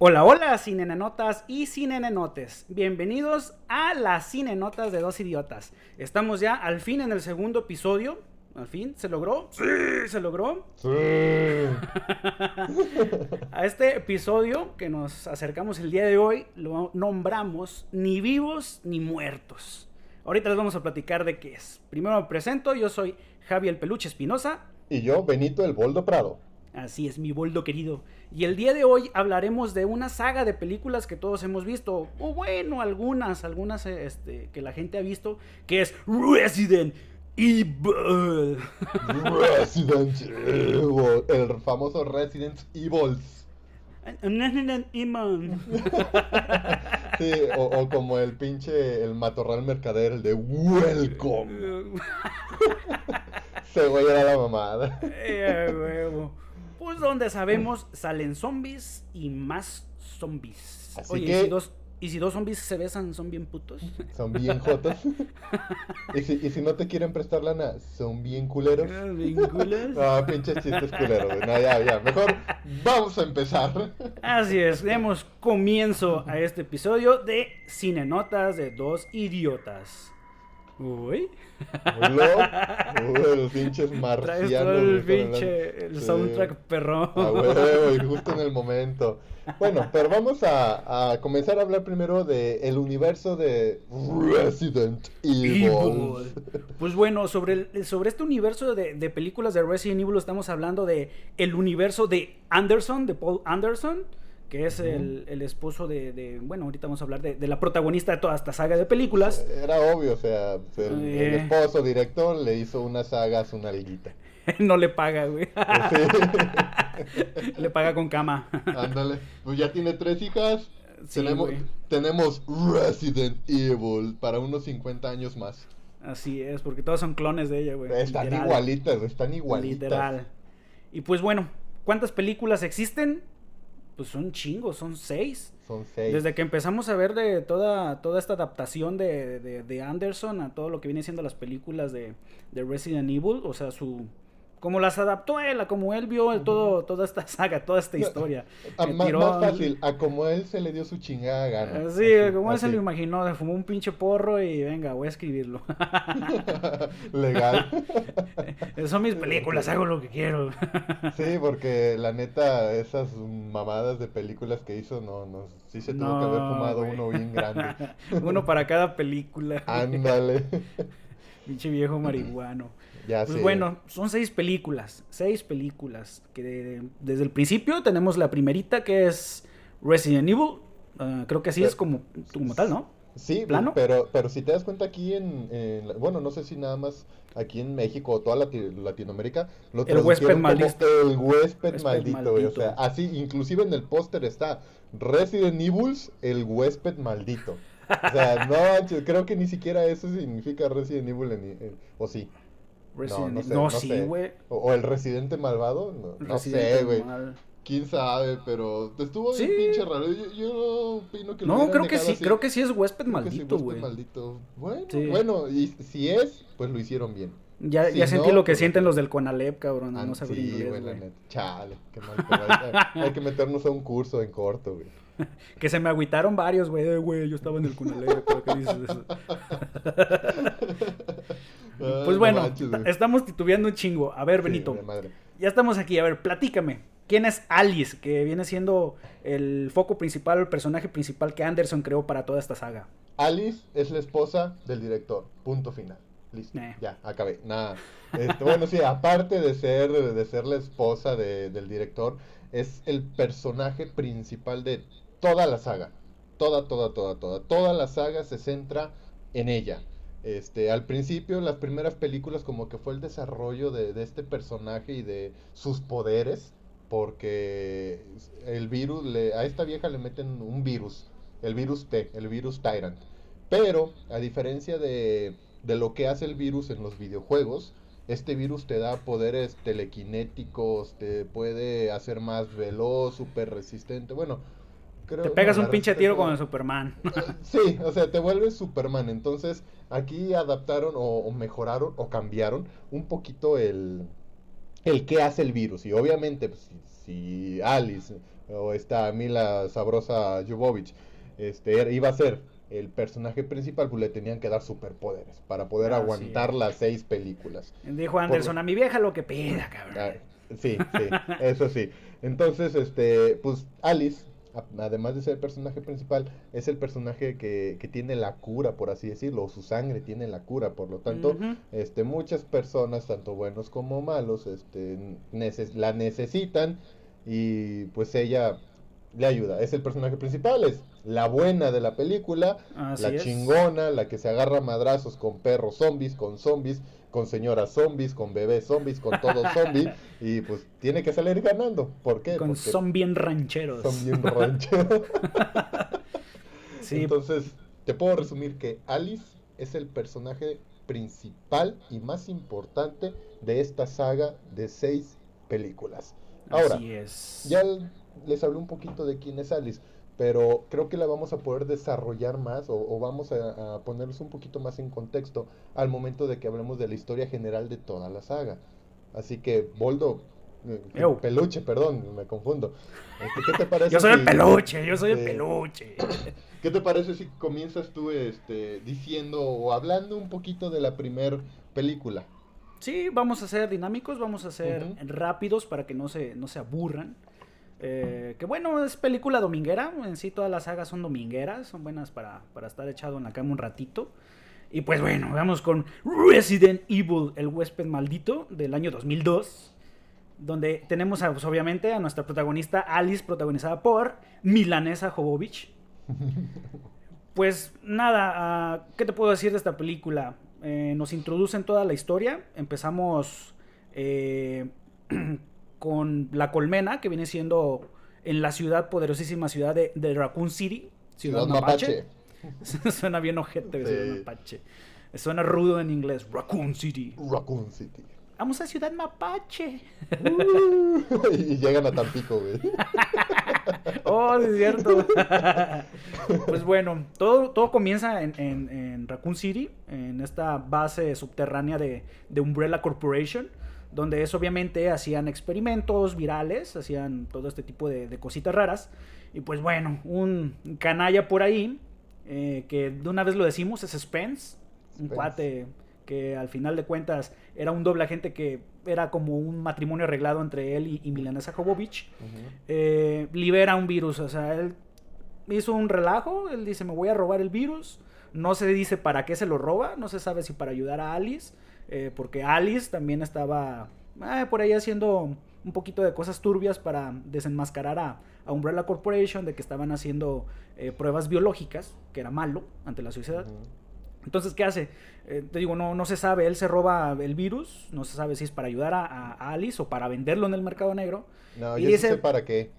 Hola, hola, cinenenotas y cinenenotes. Bienvenidos a las cinenotas de dos idiotas. Estamos ya al fin en el segundo episodio. Al fin, ¿se logró? Sí, se logró. Sí. A este episodio que nos acercamos el día de hoy lo nombramos Ni vivos ni muertos. Ahorita les vamos a platicar de qué es. Primero me presento, yo soy Javi el Peluche Espinosa. Y yo, Benito el Boldo Prado. Así es, mi boldo querido. Y el día de hoy hablaremos de una saga de películas que todos hemos visto, o bueno, algunas, algunas este, que la gente ha visto, que es Resident Evil. Resident Evil. El famoso Resident Evil. Resident Evil. Sí, o, o como el pinche, el matorral mercader, el de Welcome. Ese güey era la mamada. Eh, huevo. Pues donde sabemos salen zombies y más zombies. Así Oye, que- ¿y, si dos, y si dos zombies se besan, son bien putos. Son bien jotos. Y si, y si no te quieren prestar lana, son bien culeros. Bien culos. No, pinches chistes culeros. No, ya, ya. Mejor vamos a empezar. Así es, demos comienzo a este episodio de Cinenotas de dos idiotas. Uy. Uy, los pinches traes marcianos. todo el güey, pinche hablando. el Sí. soundtrack perrón. A huevo, y justo en el momento. Bueno, pero vamos a, a comenzar a hablar primero de el universo de Resident Evil. Evil. Pues bueno, sobre, el- sobre este universo de, de películas de Resident Evil estamos hablando de el universo de Anderson, de Paul Anderson, que es el, el esposo de, de- bueno, ahorita vamos a hablar de, de la protagonista de toda esta saga de películas. Era obvio, o sea, el, el Eh. esposo director le hizo una saga a su nalguita. no le paga, güey. Sí. le paga con cama. Ándale, pues ya tiene tres hijas. Sí, tenemos, güey. tenemos Resident Evil para unos 50 años más. Así es, porque todos son clones de ella, güey. Están literal. igualitas, están igualitas. Literal. Y pues bueno, ¿cuántas películas existen? Pues son chingos, son seis. Son seis. Desde que empezamos a ver de toda, toda esta adaptación de, de- de Anderson a todo lo que viene siendo las películas de, de Resident Evil, o sea, su como las adaptó él, a como él vio el todo, toda esta saga, toda esta historia. Que más, tiró- más fácil, a como él se le dio su chingada gana. Sí, Así, como él se lo imaginó, se fumó un pinche porro y venga, voy a escribirlo. Legal. Son mis películas, hago lo que quiero. Sí, porque la neta, esas mamadas de películas que hizo, no, no, sí se tuvo que haber fumado uno bien grande. Uno para cada película. Ándale. Pinche viejo marihuano. Ya Pues sé. bueno, son seis películas. Seis películas. Que de- desde el principio tenemos la primerita que es Resident Evil. Ah, creo que así es como, como tal, ¿no? Sí, ¿Plano? pero, pero si te das cuenta aquí en, bueno, no sé si nada más aquí en México o toda Lati- Latinoamérica, lo El huésped maldito. el huésped, Huésped maldito, güey, o maldito. sea, así, inclusive en el póster está Resident Evil, el huésped maldito. O sea, no, creo que ni siquiera eso significa Resident Evil, en- en- o sí, Resident no sé, No, no sí, sé. güey. o, o el residente malvado, no, sé, güey, quién sabe, pero estuvo bien Sí. pinche raro, yo, yo opino que lo No, creo que sí, así. creo que sí es huésped Creo que sí, maldito, huésped güey. maldito. Bueno, Sí. bueno, y si es, pues lo hicieron bien. Ya, Si ya sentí lo que pues- sienten los del Conalep, cabrón. Ah, No sí, inglés, güey, la güey. neta. Chale, qué mal. Hay, hay que meternos a un curso en corto, güey. Que se me agüitaron varios, güey. Eh, güey, yo estaba en el Conalep. ¿por qué dices eso? Ay, Pues no bueno, manches, estamos titubeando un chingo. A ver, Benito. madre. Ya estamos aquí, a ver, platícame. ¿Quién es Alice? Que viene siendo el foco principal, el personaje principal que Anderson creó para toda esta saga. Alice es la esposa del director. Punto final. Listo. Eh. Ya, acabé. Nada. Este, bueno, sí, aparte de ser, de ser la esposa de- del director, es el personaje principal de toda la saga. Toda, toda, toda, toda. Toda la saga se centra en ella. Este, al principio, las primeras películas, como que fue el desarrollo de, de este personaje y de sus poderes. Porque el virus, le, a esta vieja le meten un virus. El virus T, el virus Tyrant. Pero, a diferencia de, de lo que hace el virus en los videojuegos, este virus te da poderes telequinéticos, te puede hacer más veloz, súper resistente. Bueno, creo... Te pegas no, un pinche tiro con el Superman. Sí, o sea, te vuelves Superman. Entonces, aquí adaptaron o, o mejoraron o cambiaron un poquito el, el qué hace el virus. Y obviamente, pues, si, si Alice o esta Mila Sabrosa Jovovich, este, iba a ser el personaje principal, pues le tenían que dar superpoderes para poder aguantar las seis películas. Dijo Anderson, a mi vieja lo que pida, cabrón. Ah, sí, sí, eso sí. Entonces, este, pues Alice, además de ser el personaje principal, es el personaje que, que tiene la cura, por así decirlo, o su sangre tiene la cura, por lo tanto, este, muchas personas, tanto buenos como malos, este, la necesitan y pues ella le ayuda. Es el personaje principal, es la buena de la película, la chingona, la que se agarra madrazos con perros zombies, con zombies, con señoras zombies, con bebés zombies, con todos zombies, y pues tiene que salir ganando. ¿Por qué? Con son bien rancheros. Son bien rancheros. Entonces, te puedo resumir que Alice es el personaje principal y más importante de esta saga de seis películas. Ahora, Así es. ya les hablé un poquito de quién es Alice, pero creo que la vamos a poder desarrollar más o, vamos a, ponerlos un poquito más en contexto al momento de que hablemos de la historia general de toda la saga. Así que, Boldo, eh, peluche, perdón, me confundo. Este, ¿Qué te parece? yo soy el peluche, yo soy el peluche. ¿Qué te parece si comienzas tú este, diciendo o hablando un poquito de la primer película? Sí, vamos a ser dinámicos, vamos a ser rápidos para que no se, no se aburran. Eh, que bueno, es película dominguera. En sí, todas las sagas son domingueras. Son buenas para, estar echado en la cama un ratito. Y pues bueno, vamos con Resident Evil, el huésped maldito del año 2002. Donde tenemos pues, obviamente a nuestra protagonista Alice, protagonizada por Milanesa Jovovich. Pues nada, ah, ¿qué te puedo decir de esta película? Eh, nos introducen toda la historia. Empezamos eh, con La Colmena, que viene siendo en la ciudad, poderosísima ciudad de, Raccoon City, Ciudad, Mapache. Suena bien ojete, Ciudad Mapache. Suena rudo en inglés, Raccoon City. Raccoon City. Vamos a Ciudad Mapache. y llegan a Tampico, güey. oh, es cierto. pues bueno, todo, todo comienza en, en, Raccoon City, en esta base subterránea de, de Umbrella Corporation donde es obviamente hacían experimentos virales, hacían todo este tipo de, cositas raras. Y pues bueno, un canalla por ahí, eh, que de una vez lo decimos, es Spence, un cuate que al final de cuentas era un doble agente que era como un matrimonio arreglado entre él y, y Milanesa Jovovich, eh, libera un virus, o sea, él hizo un relajo, él dice me voy a robar el virus, no se dice para qué se lo roba, no se sabe si para ayudar a Alice, eh, porque Alice también estaba eh, por ahí haciendo un poquito de cosas turbias para desenmascarar a, Umbrella Corporation de que estaban haciendo eh, pruebas biológicas, que era malo ante la sociedad. Entonces, ¿qué hace? te digo, no, no se sabe, él se roba el virus, no se sabe si es para ayudar a, Alice o para venderlo en el mercado negro. No, y yo dice, sé para qué.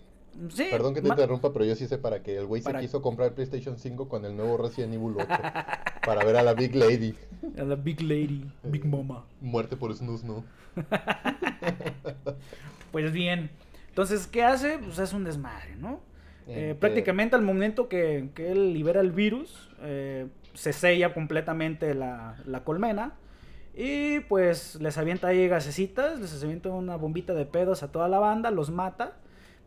Perdón que te interrumpa, pero yo sí sé para qué. El güey se quiso comprar PlayStation 5 con el nuevo Resident Evil 8. para ver a la Big Lady. A la Big Lady, Big Mama. Muerte por snus, ¿no? pues bien. Entonces, ¿qué hace? Pues es un desmadre, ¿no? Eh, prácticamente al momento que, él libera el virus, eh, se sella completamente la, la, colmena. Y pues les avienta ahí gasecitas, les avienta una bombita de pedos a toda la banda, los mata.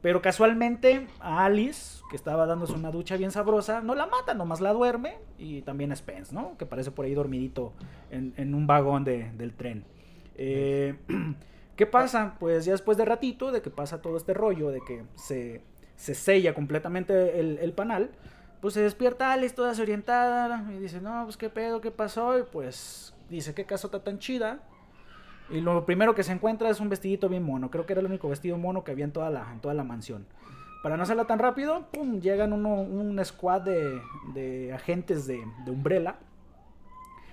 Pero casualmente a Alice, que estaba dándose una ducha bien sabrosa, no la mata, nomás la duerme. Y también a Spence, ¿no? Que parece por ahí dormidito en, un vagón del tren. Eh, ¿Qué pasa? Pues ya después de ratito, de que pasa todo este rollo, de que se, se sella completamente el, panal, pues se despierta Alice toda desorientada y dice, no, pues qué pedo, qué pasó. Y pues dice, qué casota tan chida y lo primero que se encuentra es un vestidito bien mono. Creo que era el único vestido mono que había en toda la, en toda la mansión. Para no hacerla tan rápido, pum, llegan uno, un squad de, agentes de, Umbrella.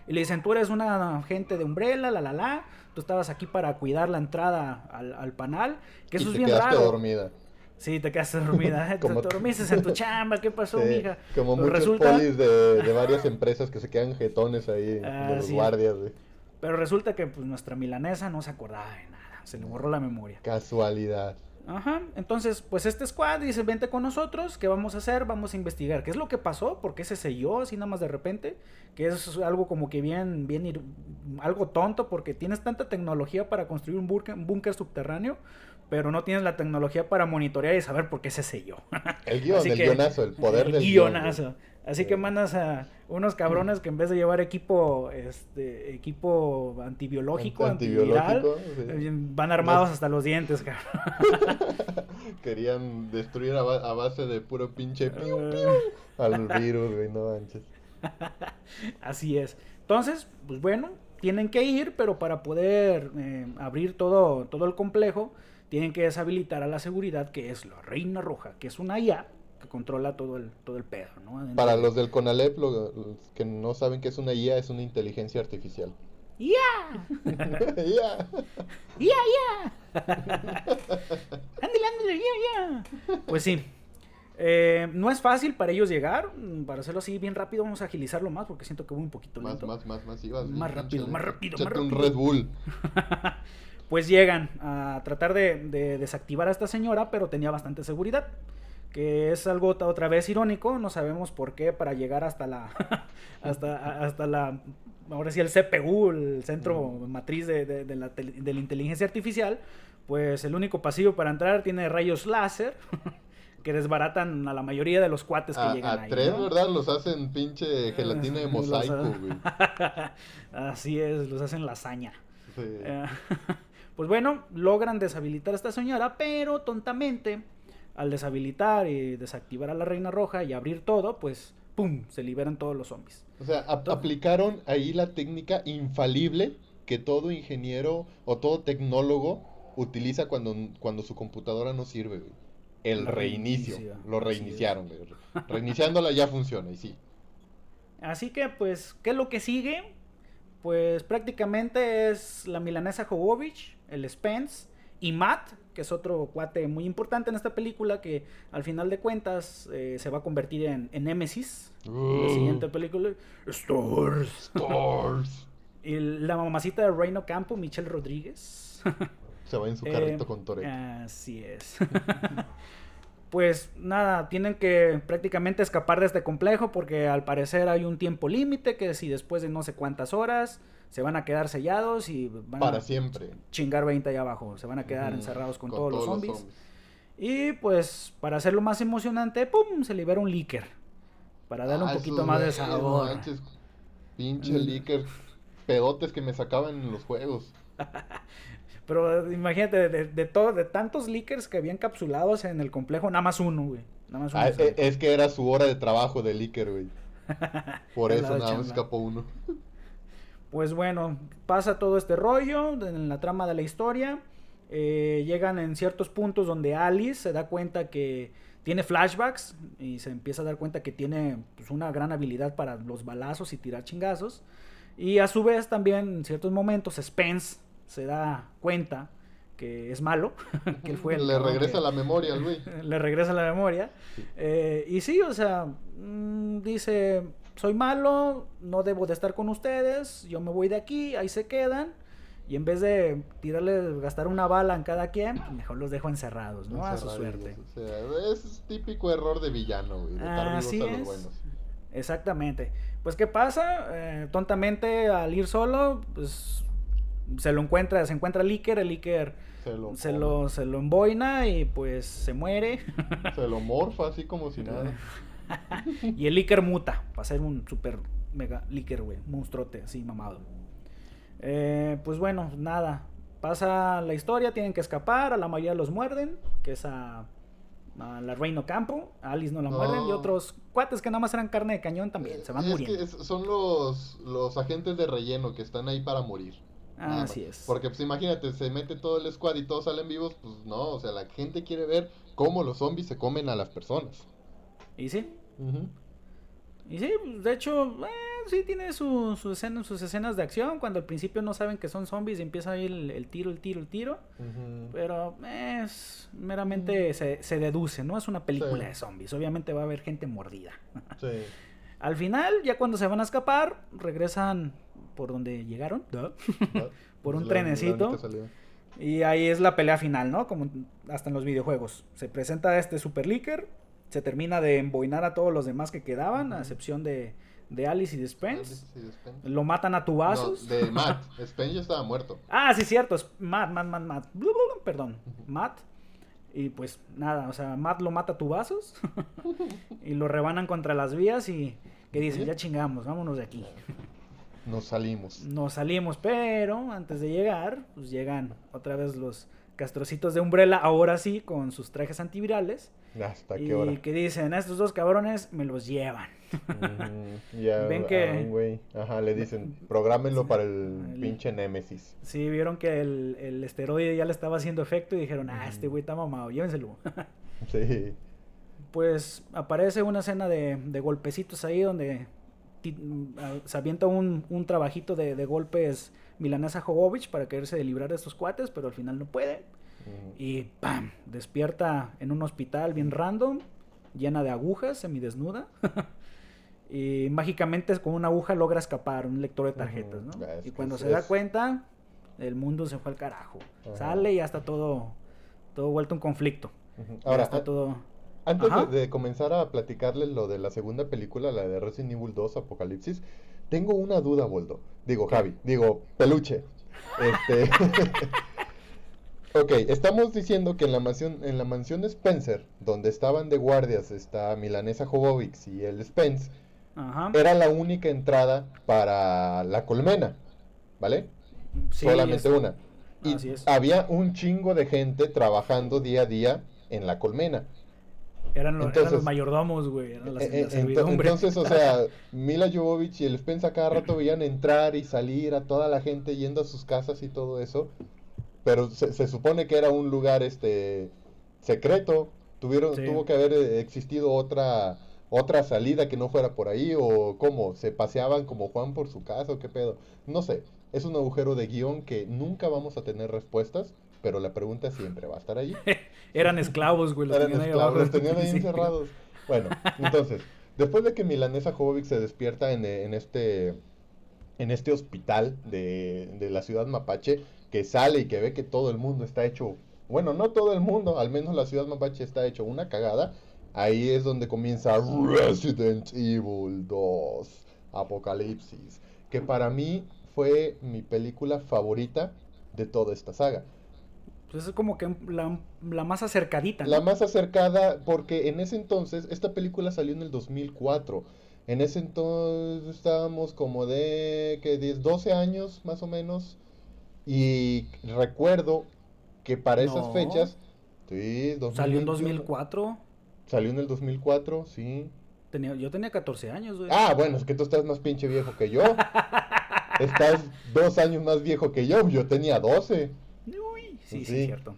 Y le dicen, tú eres una agente de Umbrella, la la la. Tú estabas aquí para cuidar la entrada al, panal. Que eso es bien raro. dormida. Sí, te quedaste dormida. te dormiste en tu chamba. ¿Qué pasó, mija? Como pues muchos resulta... polis de, varias empresas que se quedan jetones ahí, ah, de los guardias, pero resulta que pues nuestra milanesa no se acordaba de nada, se le borró la memoria. Casualidad. Ajá, entonces, pues este squad dice, vente con nosotros, ¿qué vamos a hacer? Vamos a investigar. ¿Qué es lo que pasó? ¿Por qué se selló así nada más de repente? Que es algo como que bien, bien, algo tonto porque tienes tanta tecnología para construir un búnker subterráneo, pero no tienes la tecnología para monitorear y saber por qué se selló. El guion, el guionazo, el poder el del guionazo. Así que mandas a unos cabrones que en vez de llevar equipo este equipo antibiológico, antiviral, van armados hasta los dientes, cabrón. Querían destruir a, base de puro pinche piu, piu al virus, güey, no manches. Así es. Entonces, pues bueno, tienen que ir, pero para poder eh, abrir todo, todo el complejo, tienen que deshabilitar a la seguridad, que es la Reina Roja, que es una IA que controla todo el, todo el pedo, ¿no? Para los del CONALEP, los que no saben qué es una IA, es una inteligencia artificial. ¡Ya! ¡Ya! ¡Ya, ya! ¡Ándale, ándale, ya, ya! Pues sí. Eh, no es fácil para ellos llegar. Para hacerlo así bien rápido, vamos a agilizarlo más porque siento que voy un poquito lento. Más, más, más, más. más rápido, más rápido, más rápido. un Red Bull. pues llegan a tratar de, de desactivar a esta señora, pero tenía bastante seguridad que es algo otra vez irónico, no sabemos por qué para llegar hasta la hasta, hasta la ahora sí el CPU, el centro matriz de, de, la, de, la, inteligencia artificial, pues el único pasillo para entrar tiene rayos láser que desbaratan a la mayoría de los cuates que llegan a tres, ¿verdad? Los hacen pinche gelatina de mosaico, güey. Así es, los hacen lasaña. Eh, pues bueno, logran deshabilitar a esta señora, pero tontamente al deshabilitar y desactivar a la Reina Roja y abrir todo, pues ¡pum! se liberan todos los zombies. O sea, aplicaron ahí la técnica infalible que todo ingeniero o todo tecnólogo utiliza cuando, cuando su computadora no sirve, El reinicio. Lo reiniciaron, Reiniciándola ya funciona, y sí. Así que, pues, ¿qué es lo que sigue? Pues prácticamente es la milanesa Jovovich, el Spence y Matt, que es otro cuate muy importante en esta película, que al final de cuentas eh, se va a convertir en, en Nemesis. en la uh. siguiente película. Stars. Stars. y la mamacita de Reino Campo, Michelle Rodríguez. se va en su carrito eh, con Toretto. Así es. pues nada, tienen que prácticamente escapar de este complejo porque al parecer hay un tiempo límite que si después de no sé cuántas horas se van a quedar sellados y van Para siempre. chingar 20 allá abajo. Se van a quedar encerrados con, todos, los zombies. Y pues, para hacerlo más emocionante, ¡pum! Se libera un líker. Para darle un ah, poquito más de sabor. pinche líker. Pedotes que me sacaban en los juegos. Pero imagínate, de, de, todo, de tantos leakers que habían encapsulados en el complejo, nada más uno, güey. Nada más uno ah, e, es, que era su hora de trabajo de leaker, güey. Por eso nada más escapó uno. Pues bueno, pasa todo este rollo en la trama de la historia. Eh, llegan en ciertos puntos donde Alice se da cuenta que tiene flashbacks y se empieza a dar cuenta que tiene pues, una gran habilidad para los balazos y tirar chingazos. Y a su vez también en ciertos momentos Spence se da cuenta que es malo, que él fue Le regresa la memoria, Luis. Le regresa la memoria. Eh, y sí, o sea, mm, dice, soy malo, no debo de estar con ustedes, yo me voy de aquí, ahí se quedan. Y en vez de tirarles, gastar una bala en cada quien, pues mejor los dejo encerrados, ¿no? a su suerte. es típico error de villano, güey. Así es. Exactamente. Pues, ¿qué pasa? Eh, tontamente, al ir solo, pues se lo encuentra, se encuentra el Iker se lo, se lo, se lo emboina y pues se muere. Se lo morfa así como si nada. Y el Licker muta para ser un super mega Licker, güey. Monstruote, así mamado. Eh, pues bueno, nada. Pasa la historia, tienen que escapar. A la mayoría los muerden, que es a, la Reino Campo. A Alice no la muerden. Y otros cuates que nada más eran carne de cañón también. Se van muriendo. son los, los agentes de relleno que están ahí para morir. así es. Porque pues imagínate, se mete todo el squad y todos salen vivos, pues no, o sea, la gente quiere ver cómo los zombies se comen a las personas. Y sí, y sí, de hecho, eh, sí tiene su, sus escenas de acción. Cuando al principio no saben que son zombies y empieza ahí el, el tiro, el tiro, el tiro. Pero es meramente se, deduce, ¿no? Es una película de zombies. Obviamente va a haber gente mordida. al final, ya cuando se van a escapar, regresan por donde llegaron, por un trenecito. Y ahí es la pelea final, ¿no? Como hasta en los videojuegos. Se presenta este Super Licker, se termina de emboinar a todos los demás que quedaban, a excepción de, de Alice y de Spence. Lo matan a tubazos. No, de Matt. Spence ya estaba muerto. Ah, sí, cierto. Es Matt, Matt, Matt, Matt. Perdón. Matt. Y pues nada, o sea, Matt lo mata a tubazos. y lo rebanan contra las vías y que dicen, ya chingamos, vámonos de aquí. Nos salimos. Nos salimos, pero antes de llegar, pues llegan otra vez los castrocitos de Umbrella, ahora sí, con sus trajes antivirales. ¿Hasta y qué hora? que dicen, estos dos cabrones me los llevan. Mm, ya, Ven que... güey. Ajá, le dicen, prográmenlo para el, pinche Némesis. Sí, vieron que el, el, esteroide ya le estaba haciendo efecto y dijeron, ah, este güey está mamado, llévenselo. sí. Pues aparece una escena de, de golpecitos ahí donde se avienta un, un trabajito de, de, golpes Milanesa Jovovich para quererse de librar de estos cuates, pero al final no puede. Y ¡pam! Despierta en un hospital bien random, llena de agujas, semidesnuda. y mágicamente con una aguja logra escapar, un lector de tarjetas, ¿no? y cuando se da cuenta, el mundo se fue al carajo. Sale y ya está todo, todo vuelto un conflicto. Ahora está todo antes de, comenzar a platicarles lo de la segunda película, la de Resident Evil 2 Apocalipsis, tengo una duda, Boldo. Digo, Javi, digo, peluche. Este. ok, estamos diciendo que en la mansión, en la mansión Spencer, donde estaban de guardias, está Milanesa Jovovic y el Spence, era la única entrada para la colmena, ¿vale? Solamente una. Y había un chingo de gente trabajando día a día en la colmena. Eran, los mayordomos, güey. Eh, eh, entonces, o sea, Mila Jovovich y el Spencer cada rato veían entrar y salir a toda la gente yendo a sus casas y todo eso. Pero se, supone que era un lugar este secreto. Tuvieron, Tuvo que haber eh, existido otra otra salida que no fuera por ahí o cómo, se paseaban como Juan por su casa o qué pedo. No sé, es un agujero de guion que nunca vamos a tener respuestas pero la pregunta siempre va a estar ahí. Eran esclavos, güey. Los Eran tenían esclavos, ahí los tenían ahí encerrados. Bueno, entonces, después de que Milanesa Jovovic se despierta en, en, este en este hospital de, de, la ciudad mapache, que sale y que ve que todo el mundo está hecho, bueno, no todo el mundo, al menos la ciudad mapache está hecho una cagada, ahí es donde comienza Resident Evil 2, Apocalipsis, que para mí fue mi película favorita de toda esta saga. Pues es como que la, más acercadita. La más acercada, porque en ese entonces, esta película salió en el 2004. En ese entonces estábamos como de, que 10, 12 años más o menos. Y recuerdo que para esas fechas... Sí, ¿Salió en 2004? Salió en el 2004, sí. Tenía, yo tenía 14 años, güey. Ah, bueno, es que tú estás más pinche viejo que yo. estás dos años más viejo que yo. Yo tenía 12. Sí, sí, cierto.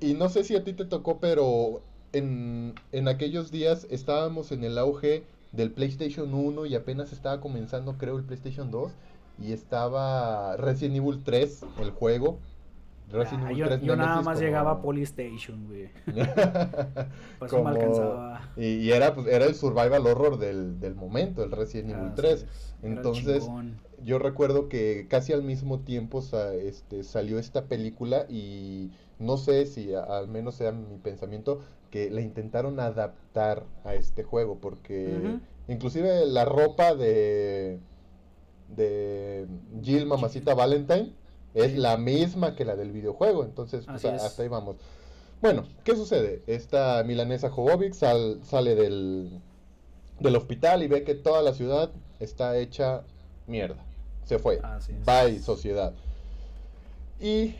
Y, no sé si a ti te tocó, pero en, en aquellos días estábamos en el auge del PlayStation 1 y apenas estaba comenzando, creo, el PlayStation 2. Y estaba Resident Evil 3, el juego. Resident ah, Evil yo, 3 yo nada más llegaba a Polystation, güey. pues me alcanzaba. Y, era, pues, era el survival horror del, del momento, el Resident Evil 3. Entonces, yo recuerdo que casi al mismo tiempo este, salió esta película y no sé si al menos sea mi pensamiento que la intentaron adaptar a este juego porque inclusive la ropa de de Jill Mamacita Valentine es la misma que la del videojuego entonces pues, hasta ahí vamos. Bueno qué sucede esta milanesa Jovovic sale del del hospital y ve que toda la ciudad está hecha mierda. Se fue. Bye, sociedad. Y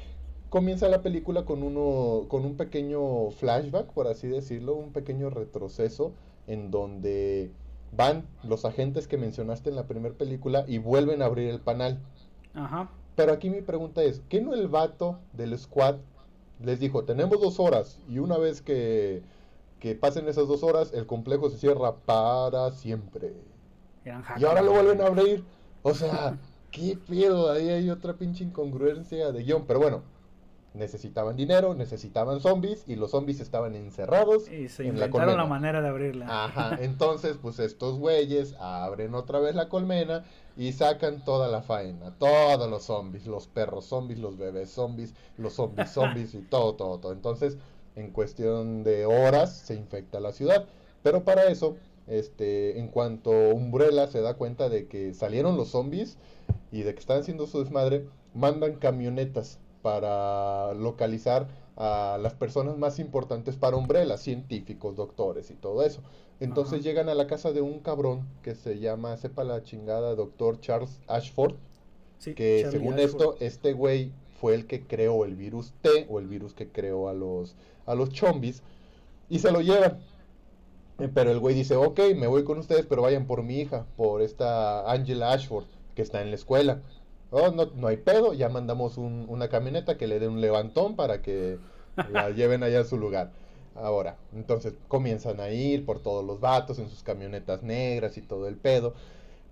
comienza la película con, uno, con un pequeño flashback, por así decirlo, un pequeño retroceso en donde van los agentes que mencionaste en la primera película y vuelven a abrir el panel. Ajá. Pero aquí mi pregunta es, ¿qué no el vato del squad les dijo, tenemos dos horas y una vez que, que pasen esas dos horas, el complejo se cierra para siempre? y ahora lo vuelven a abrir. O sea, ¿Qué pedo? Ahí hay otra pinche incongruencia de guion. Pero bueno, necesitaban dinero, necesitaban zombies y los zombies estaban encerrados Y se en inventaron la, manera de abrirla. Ajá, entonces pues estos güeyes abren otra vez la colmena y sacan toda la faena, todos los zombies, los perros zombies, los bebés zombies, los zombies zombies y todo, todo, todo. Entonces, en cuestión de horas se infecta la ciudad. Pero para eso, este, en cuanto Umbrella se da cuenta de que salieron los zombies y de que están haciendo su desmadre, mandan camionetas para localizar a las personas más importantes para Umbrella, científicos, doctores y todo eso. Entonces Ajá. llegan a la casa de un cabrón que se llama, sepa la chingada, doctor Charles Ashford, Sí, que Charlie según Ashford. esto, este güey fue el que creó el virus T o el virus que creó a los, a los chombis y se lo llevan. Eh, Pero el güey dice, ok, me voy con ustedes, pero vayan por mi hija, por esta Angela Ashford, que está en la escuela. Oh, no, no hay pedo, ya mandamos un- una camioneta que le dé un levantón para que la lleven allá a su lugar. Ahora, entonces comienzan a ir por todos los vatos en sus camionetas negras y todo el pedo.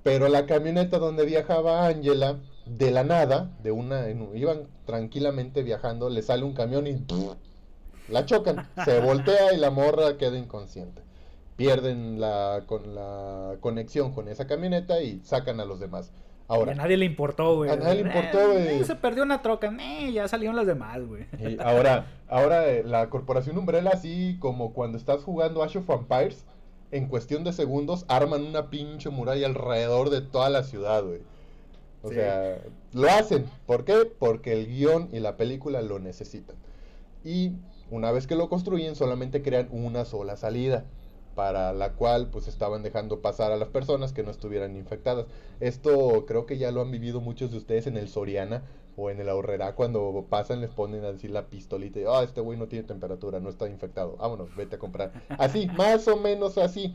Pero la camioneta donde viajaba Angela, de la nada, de una, en- iban tranquilamente viajando, le sale un camión y la chocan. Se voltea y la morra queda inconsciente. Pierden la, con la conexión con esa camioneta y sacan a los demás. Y Ahora, a nadie le importó, güey. A nadie le importó, Eh, güey. eh, se perdió una troca. Eh, ya salieron las demás, güey. Y ahora, ahora eh, la corporación Umbrella, así como cuando estás jugando Age of Vampires, en cuestión de segundos arman una pinche muralla alrededor de toda la ciudad, güey. O Sí. sea, lo hacen. ¿Por qué? Porque el guion y la película lo necesitan. Y una vez que lo construyen, solamente crean una sola salida, para la cual pues estaban dejando pasar a las personas que no estuvieran infectadas. Esto creo que ya lo han vivido muchos de ustedes en el Soriana o en el Ahorrera, cuando pasan les ponen así la pistolita y, ah, este güey no tiene temperatura, no está infectado, vámonos, vete a comprar. Así, más o menos así.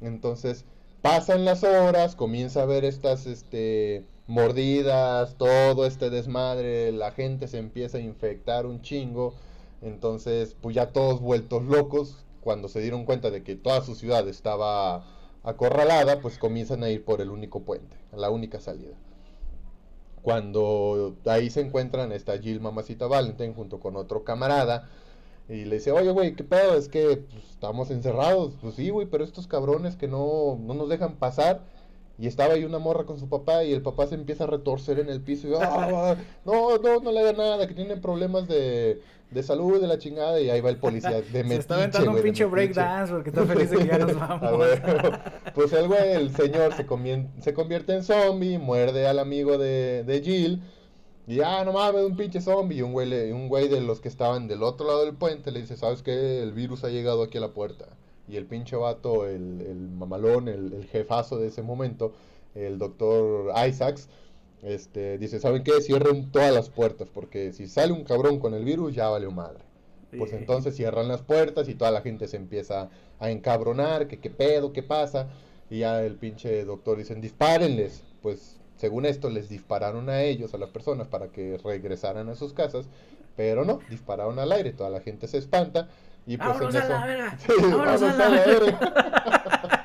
Entonces, pasan las horas, comienza a ver estas, este, mordidas, todo este desmadre, la gente se empieza a infectar un chingo. Entonces, pues ya todos vueltos locos, cuando se dieron cuenta de que toda su ciudad estaba acorralada, pues comienzan a ir por el único puente, la única salida. Cuando ahí se encuentran está Jill Mamacita Valentine junto con otro camarada y le dice, oye, güey, ¿qué pedo? Es que pues, estamos encerrados. Pues sí, güey, pero estos cabrones que no, no nos dejan pasar. Y estaba ahí una morra con su papá y el papá se empieza a retorcer en el piso y, "Ah, no, no, no le haga nada, que tiene problemas de, de salud, de la chingada. Y ahí va el policía de Se metiche, está aventando un pinche breakdance porque está feliz de que ya nos A vamos. Pues el güey, el señor se, se convierte en zombie, muerde al amigo de, de Jill. Y ah, no mames, un pinche zombie. Y un güey, le- un güey de los que estaban del otro lado del puente le dice, ¿sabes qué? El virus ha llegado aquí a la puerta. Y el pinche vato, el, el mamalón, el, el jefazo de ese momento, el doctor Isaacs, este, dice, ¿saben qué? Cierren todas las puertas, porque si sale un cabrón con el virus, ya valió madre. Pues entonces cierran las puertas y toda la gente se empieza a encabronar, que qué pedo, qué pasa. Y ya el pinche doctor dicen, dispárenles. Pues según esto les dispararon a ellos, a las personas, para que regresaran a sus casas. Pero no, dispararon al aire, toda la gente se espanta. Y pues ¡Vámonos en a eso... la verga! Sí, ¡Vámonos vamos a la la verga!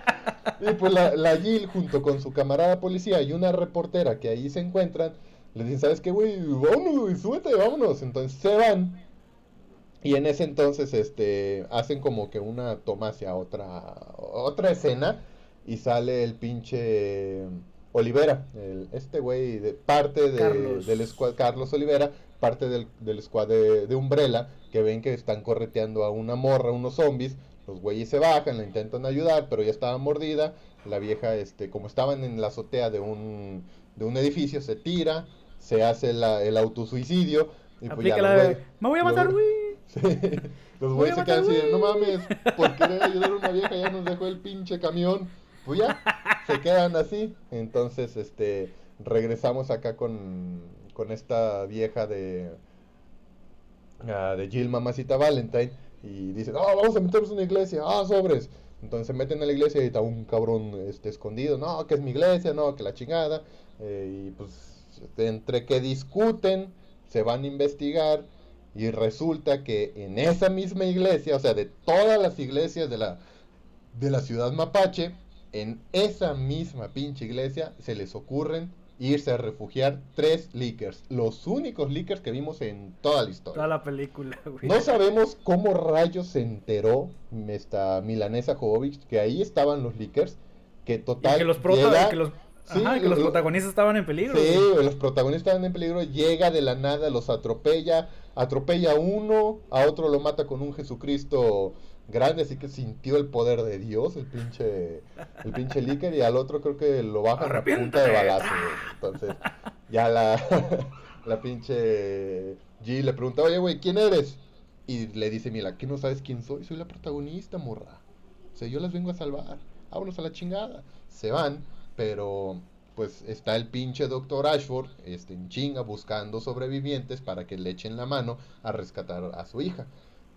Y pues la, la Jill junto con su camarada policía y una reportera que ahí se encuentran, le dicen, ¿sabes qué, güey? Vámonos, güey, súbete, vámonos. Entonces se van. Y en ese entonces, este, hacen como que una toma hacia otra, otra escena y sale el pinche Olivera, el- este güey, de parte de, Carlos. del squad, Carlos Olivera, parte del, del squad de, de Umbrella, que ven que están correteando a una morra, unos zombies, los güeyes se bajan, la intentan ayudar, pero ya estaba mordida, la vieja, este, como estaban en la azotea de un, de un edificio, se tira, se hace la- el autosuicidio, y pues ya los Me voy a matar, güey-. Sí. Los güeyes se quedan así no güey". mames, por querer ayudar a una vieja ya nos dejó el pinche camión. Pues ya, se quedan así. Entonces, este, regresamos acá con, con esta vieja de, de Jill Mamacita Valentine. Y dicen, ah, vamos a meternos en una iglesia, ah, sobres. Entonces se meten a la iglesia y está un cabrón este, escondido, no, que es mi iglesia, no, que la chingada. Eh, y pues entre que discuten, se van a investigar y resulta que en esa misma iglesia, o sea, de todas las iglesias de la, de la ciudad mapache, en esa misma pinche iglesia se les ocurren irse a refugiar tres leakers, los únicos leakers que vimos en toda la historia. Toda la película, güey. No sabemos cómo rayos se enteró esta milanesa Jovovich que ahí estaban los leakers, que total Y que los, prota- llega- que los, Sí, ajá, que los lo- protagonistas estaban en peligro. Sí, güey, los protagonistas estaban en peligro, llega de la nada, los atropella, atropella a uno, a otro lo mata con un Jesucristo grande, así que sintió el poder de Dios, el pinche, el pinche Licker, y al otro creo que lo baja a punta de balazo. Entonces, ya la, la pinche G le pregunta, oye, güey, ¿quién eres? Y le dice, mira, ¿qué no sabes quién soy? Soy la protagonista, morra. O sea, yo las vengo a salvar. Vámonos a la chingada. Se van, pero pues está el pinche doctor Ashford este, en chinga buscando sobrevivientes para que le echen la mano a rescatar a su hija.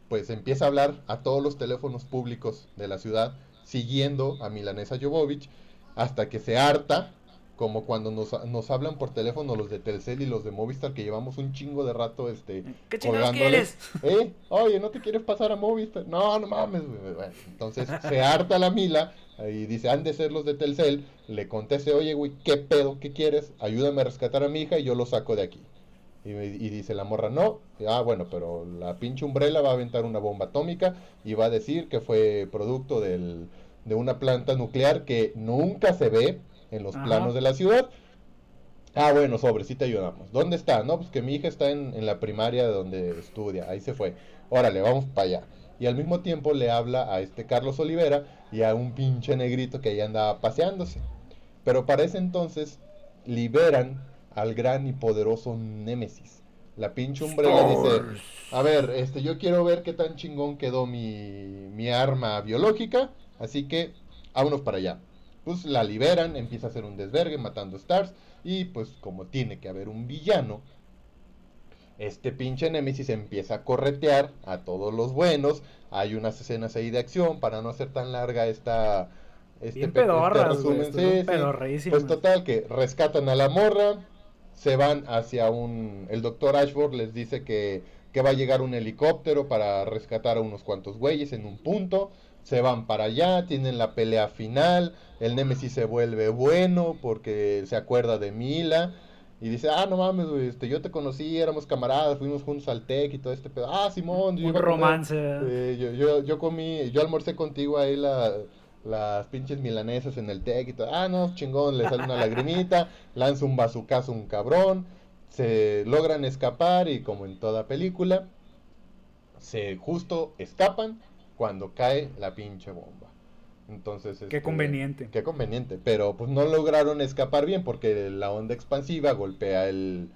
Pues empieza a hablar a todos los teléfonos públicos de la ciudad, siguiendo a Milanesa Jovovich, hasta que se harta, como cuando nos, nos hablan por teléfono los de Telcel y los de Movistar, que llevamos un chingo de rato este, ¿Qué colgándoles. quieres? ¿Eh? Oye, ¿no te quieres pasar a Movistar? No, no mames. Bueno, entonces se harta la Mila y dice, han de ser los de Telcel. Le conteste, oye, güey, ¿qué pedo? ¿Qué quieres? Ayúdame a rescatar a mi hija y yo lo saco de aquí. Y, y dice la morra, no. Y, ah, bueno, pero la pinche Umbrella va a aventar una bomba atómica y va a decir que fue producto del, de una planta nuclear que nunca se ve en los Ajá. planos de la ciudad. Ah, bueno, sobre, sí te ayudamos. ¿Dónde está? No, pues que mi hija está en, en la primaria donde estudia. Ahí se fue. Órale, vamos para allá. Y al mismo tiempo le habla a este Carlos Olivera y a un pinche negrito que ahí andaba paseándose. Pero para ese entonces liberan al gran y poderoso Némesis. La pinche Umbrella dice, a ver, este, yo quiero ver qué tan chingón quedó mi, mi arma biológica, así que vámonos para allá. Pues la liberan, empieza a hacer un desvergue matando stars y pues como tiene que haber un villano, este pinche Nemesis empieza a corretear a todos los buenos. Hay unas escenas ahí de acción para no hacer tan larga esta este, Bien este resumen. Sí. Pues total que rescatan a la morra, se van hacia un el doctor Ashford les dice que que va a llegar un helicóptero para rescatar a unos cuantos güeyes en un punto. Se van para allá, tienen la pelea final. El Nemesis se vuelve bueno porque se acuerda de Mila. Y dice, ah, no mames, güey, este, yo te conocí, éramos camaradas, fuimos juntos al TEC y todo este pedo. Ah, Simón, yo Un comer- romance. eh, yo, yo, yo comí, yo almorcé contigo ahí la- las pinches milanesas en el TEC y todo. Ah, no, chingón, le sale una lagrimita, lanza un bazucazo un cabrón, se logran escapar y como en toda película, se justo escapan cuando cae la pinche bomba. Entonces, Qué este, conveniente. Qué conveniente, pero pues no lograron escapar bien porque la onda expansiva golpea el,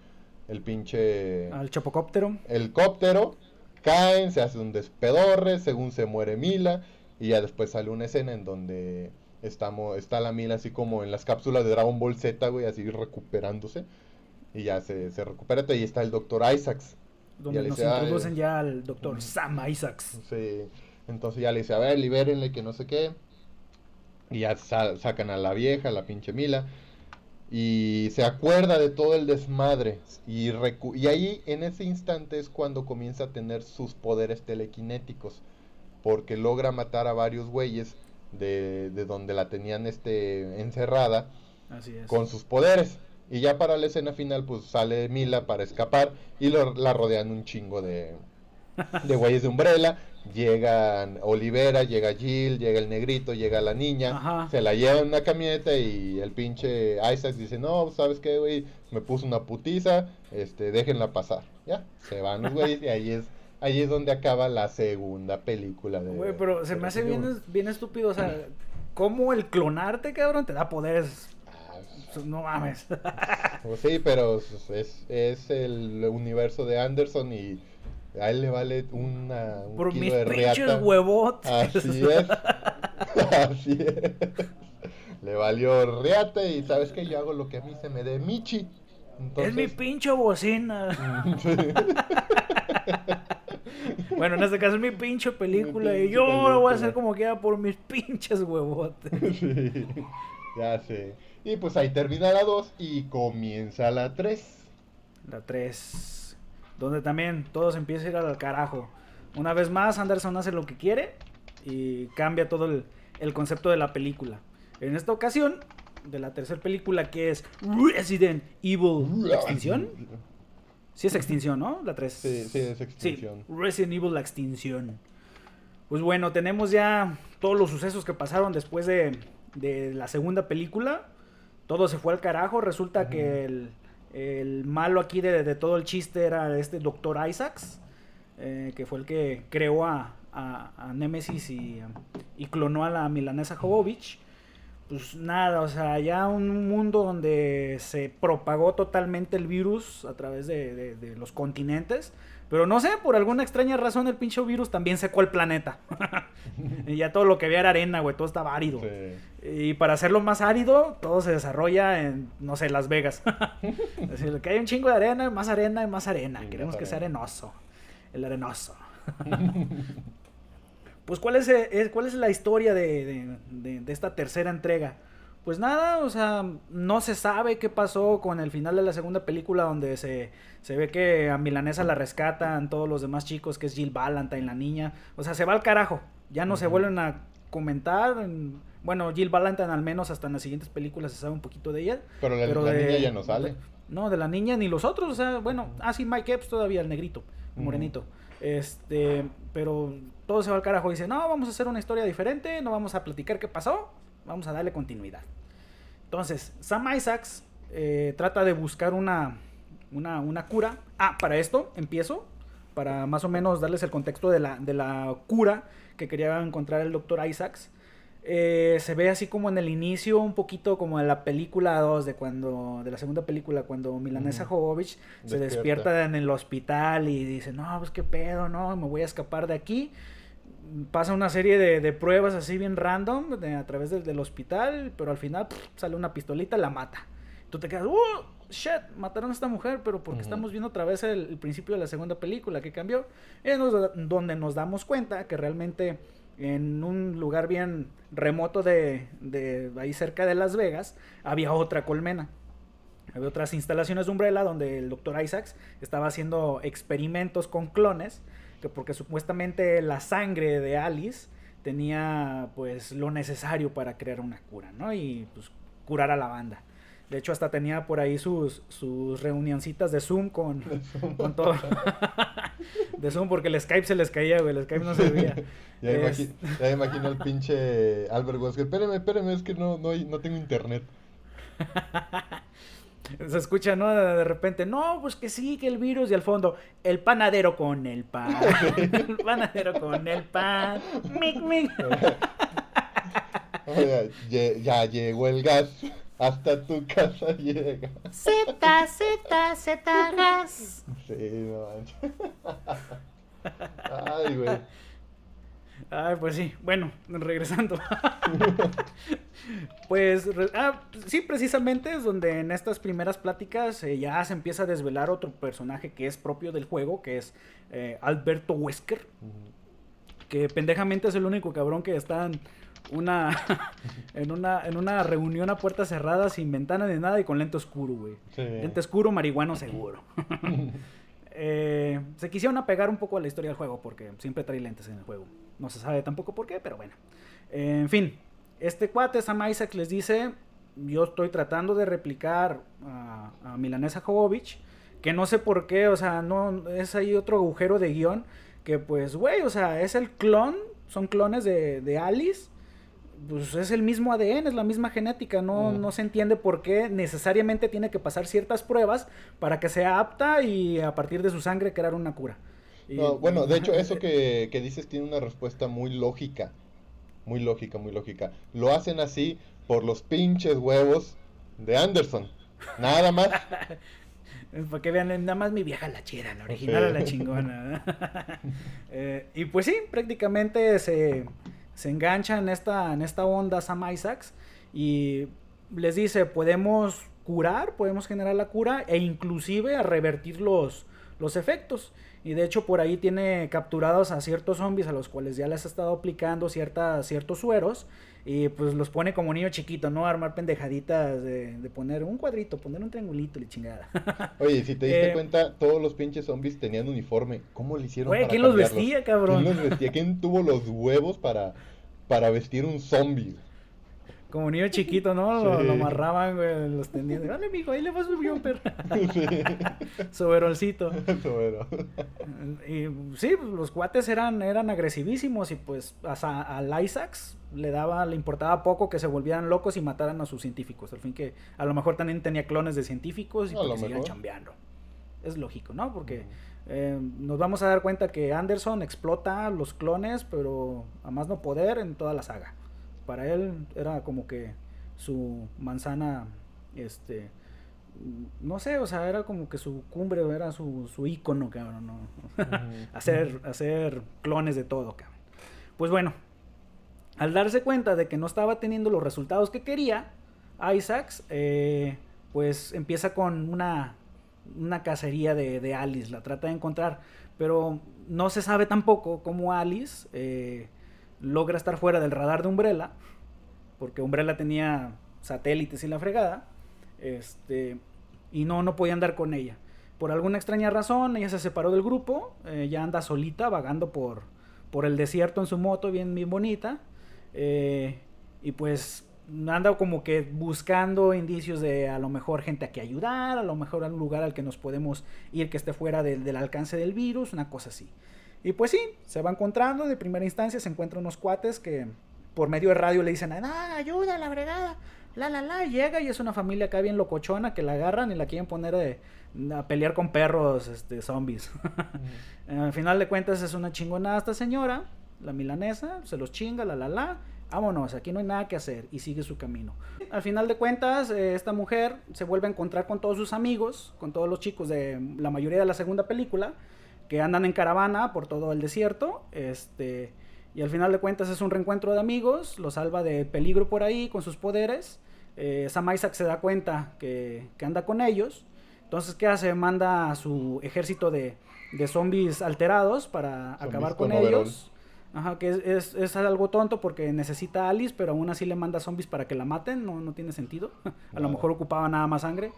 el pinche Al chapocóptero. helicóptero, caen, se hace un despedorre, según se muere Mila, y ya después sale una escena en donde estamos, está la Mila así como en las cápsulas de Dragon Ball Z, güey, así recuperándose, y ya se, se recupera, y está el doctor Isaacs. Donde nos dice, ah, introducen eh, ya al doctor. Sam Isaacs. Sí, entonces ya le dice, a ver, libérenle, que no sé qué, y ya sa- sacan a la vieja, la pinche Mila, y se acuerda de todo el desmadre. Y, recu- y ahí, en ese instante, es cuando comienza a tener sus poderes telequinéticos. Porque logra matar a varios güeyes de, de donde la tenían este, encerrada Así es. con sus poderes. Y ya para la escena final, pues sale Mila para escapar y lo- la rodean un chingo de, de güeyes de Umbrella. Llegan Olivera, llega Jill, llega el negrito, llega la niña. Ajá. Se la llevan en una camioneta y el pinche Isaac dice, no, ¿sabes qué, güey? Me puso una putiza, este, déjenla pasar. Ya, se van los güeyes y ahí es, ahí es donde acaba la segunda película de... Güey, pero se me hace bien, bien estúpido. O sea, ¿cómo el clonarte, cabrón, te da poderes? Ah, No mames. Pues sí, pero es, es el universo de Anderson y a él le vale una, un Por kilo mis de pinches riata. huevotes. Así es. Así es. Le valió riata y sabes que yo hago lo que a mí se me dé michi. Es mi pinche bocina. bueno, en este caso es mi pinche película. Y yo lo voy a hacer como quiera por mis pinches huevotes. Sí, ya sé. Y pues ahí termina la 2 y comienza la 3. La 3. Donde también todo se empieza a ir al carajo. Una vez más, Anderson hace lo que quiere y cambia todo el, el concepto de la película. En esta ocasión, de la tercera película que es Resident Evil extinción. Sí es extinción, ¿no? La 3. Sí, sí es extinción. Sí, Resident Evil la extinción. Pues bueno, tenemos ya todos los sucesos que pasaron después de, de la segunda película. Todo se fue al carajo. Resulta que el, el, malo aquí de, de, todo el chiste era este Dr. Isaacs, eh, que fue el que creó a, a, a Nemesis y, y, clonó a la milanesa Jovovich. Pues nada, o sea, ya un mundo donde se propagó totalmente el virus a través de, de, de los continentes. Pero no sé, por alguna extraña razón el pinche virus también secó el planeta. y ya todo lo que había era arena, güey, todo estaba árido. Sí. Y para hacerlo más árido, todo se desarrolla en, no sé, Las Vegas. es decir, que hay un chingo de arena, más arena y más arena. Sí, Queremos que sea arenoso. El arenoso. pues, ¿cuál es, ¿cuál es la historia de, de, de, de esta tercera entrega? Pues nada, o sea, no se sabe qué pasó con el final de la segunda película donde se, se ve que a Milanesa la rescatan todos los demás chicos, que es Jill Valentine, la niña. O sea, se va al carajo. Ya no uh -huh. se vuelven a comentar. Bueno, Jill Valentine al menos hasta en las siguientes películas se sabe un poquito de ella. Pero la, pero la de, niña ya no sale. No, de la niña ni los otros. O sea, bueno, ah, sí, Mike Epps todavía, el negrito, el morenito. Uh -huh. Este, pero todo se va al carajo. Dice, no, vamos a hacer una historia diferente, no vamos a platicar qué pasó, vamos a darle continuidad. Entonces, Sam Isaacs eh, trata de buscar una, una, una, cura. Ah, para esto empiezo, para más o menos darles el contexto de la, de la cura que quería encontrar el doctor Isaacs. Eh, se ve así como en el inicio, un poquito como en la película 2 de cuando, de la segunda película, cuando Milanesa mm. Jovovich se despierta en el hospital y dice, no, pues qué pedo, no, me voy a escapar de aquí pasa una serie de, de, pruebas así bien random de, a través de, del hospital, pero al final pff, sale una pistolita y la mata. Tú te quedas, ¡uh! Shit, mataron a esta mujer, pero porque uh -huh. estamos viendo otra vez el, el, principio de la segunda película que cambió. Es donde nos damos cuenta que realmente en un lugar bien remoto de, ahí cerca de Las Vegas había otra colmena. Había otras instalaciones de Umbrella donde el doctor Isaacs estaba haciendo experimentos con clones que porque supuestamente la sangre de Alice tenía pues lo necesario para crear una cura, ¿no? Y pues curar a la banda. De hecho, hasta tenía por ahí sus, sus reunioncitas de Zoom con, con todo. de Zoom, porque el Skype se les caía, güey. El Skype no servía. ya, es... imagino, ya imagino al pinche Albert Wesker. Espérame, espérame, es que no, no, no tengo internet. Se escucha, ¿no? De repente, no, pues que sí, que el virus y al fondo, el panadero con el pan. el panadero con el pan. Mic, mic. Oiga, ya, ya llegó el gas. Hasta tu casa llega. Z, Z, Z, gas. Sí, no manches. Ay, güey. Ay, pues sí. Bueno, regresando. pues, ah, sí, precisamente es donde en estas primeras pláticas eh, ya se empieza a desvelar otro personaje que es propio del juego, que es eh, Alberto Wesker. Uh -huh. Que pendejamente es el único cabrón que está en una, en una, en una reunión a puerta cerrada, sin ventana ni nada y con lente oscuro, güey. Sí. Lente oscuro, marihuano seguro. Eh, se quisieron apegar un poco a la historia del juego porque siempre trae lentes en el juego. No se sabe tampoco por qué, pero bueno. Eh, en fin, este cuate Sam Isaac les dice, yo estoy tratando de replicar a, a Milanesa Jovovich, que no sé por qué, o sea, no es ahí otro agujero de guion, que pues, güey, o sea, es el clon, son clones de, de Alice, pues es el mismo ADN, es la misma genética, no, mm. no se entiende por qué necesariamente tiene que pasar ciertas pruebas para que sea apta y a partir de su sangre crear una cura. Y, no, bueno, de hecho eso que, que, dices tiene una respuesta muy lógica, muy lógica, muy lógica. Lo hacen así por los pinches huevos de Anderson, nada más. Para que vean, nada más mi vieja la chera, la original sí. la chingona. eh, y pues sí, prácticamente se se engancha en esta, en esta onda Sam Isaacs y les dice, podemos curar, podemos generar la cura e inclusive a revertir los, los efectos. Y de hecho por ahí tiene capturados a ciertos zombies a los cuales ya les ha estado aplicando cierta, ciertos sueros. Y pues los pone como niño chiquito, ¿no? Armar pendejaditas de, de poner un cuadrito, poner un triangulito y chingada. Oye, si te diste eh, cuenta, todos los pinches zombies tenían uniforme. ¿Cómo le hicieron güey, ¿quién los vestía, cabrón? ¿Quién los vestía? ¿Quién tuvo los huevos para, para vestir un zombie? Como niño chiquito, ¿no? Lo, amarraban, güey, los tendían. Dale, mijo, ahí le vas su jumper. Sí. Soberolcito. Y sí, los cuates eran, eran agresivísimos y pues hasta al Isaacs le daba, le importaba poco que se volvieran locos y mataran a sus científicos. Al fin que a lo mejor también tenía clones de científicos y pues, seguían chambeando. Es lógico, ¿no? Porque eh, nos vamos a dar cuenta que Anderson explota los clones, pero a más no poder en toda la saga para él era como que su manzana, este, no sé, o sea, era como que su cumbre, era su, su ícono, cabrón, ¿no? hacer, hacer clones de todo, cabrón. Pues bueno, al darse cuenta de que no estaba teniendo los resultados que quería, Isaacs, eh, pues empieza con una, una cacería de, Alice, la trata de encontrar, pero no se sabe tampoco cómo Alice... Eh, logra estar fuera del radar de Umbrella, porque Umbrella tenía satélites y la fregada, este, y no, no podía andar con ella. Por alguna extraña razón, ella se separó del grupo, eh, ya anda solita, vagando por, por el desierto en su moto, bien, bien bonita, eh, y pues anda como que buscando indicios de a lo mejor gente a que ayudar, a lo mejor un lugar al que nos podemos ir que esté fuera del alcance del virus, una cosa así. Y pues sí, se va encontrando, de primera instancia se encuentran unos cuates que por medio de radio le dicen, ah, ayuda, la bregada, la, la, la, llega y es una familia acá bien locochona que la agarran y la quieren poner a pelear con perros, este, zombies. Al final de cuentas es una chingonada esta señora, la milanesa, se los chinga, la, la, la, vámonos, aquí no hay nada que hacer y sigue su camino. Al final de cuentas, eh, esta mujer se vuelve a encontrar con todos sus amigos, con todos los chicos de la mayoría de la segunda película, que andan en caravana por todo el desierto, este, y al final de cuentas es un reencuentro de amigos, lo salva de peligro por ahí con sus poderes, eh, Sam Isaac se da cuenta que, anda con ellos, entonces ¿qué hace? Manda a su ejército de, de zombies alterados para acabar con, ellos. Ajá, que es, es, algo tonto porque necesita a Alice, pero aún así le manda zombies para que la maten, no, no tiene sentido. a lo mejor ocupaba nada más sangre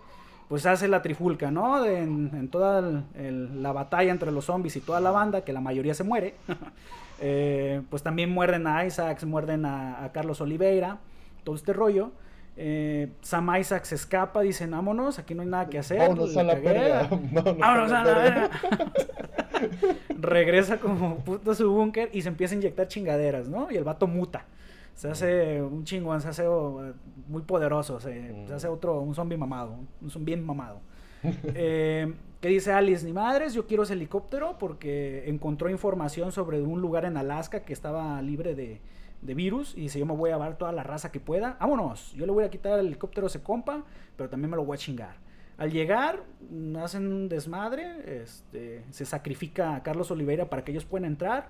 pues hace la trifulca, ¿no? En, toda la batalla entre los zombies y toda la banda, que la mayoría se muere. Eh, pues también muerden a Isaacs, muerden a, Carlos Oliveira, todo este rollo. Eh, Sam Isaacs se escapa, dicen, vámonos, aquí no hay nada que hacer. Vámonos a la Vámonos a la Regresa como puto a su búnker y se empieza a inyectar chingaderas, ¿no? Y el vato muta se hace un chingón, se hace oh, muy poderoso, se, hace otro, un zombie mamado, un zombie bien mamado. eh, que dice Alice, ni madres, yo quiero ese helicóptero porque encontró información sobre un lugar en Alaska que estaba libre de, virus y dice, yo me voy a llevar toda la raza que pueda, vámonos, yo le voy a quitar el helicóptero a ese compa, pero también me lo voy a chingar. Al llegar, hacen un desmadre, este, se sacrifica a Carlos Oliveira para que ellos puedan entrar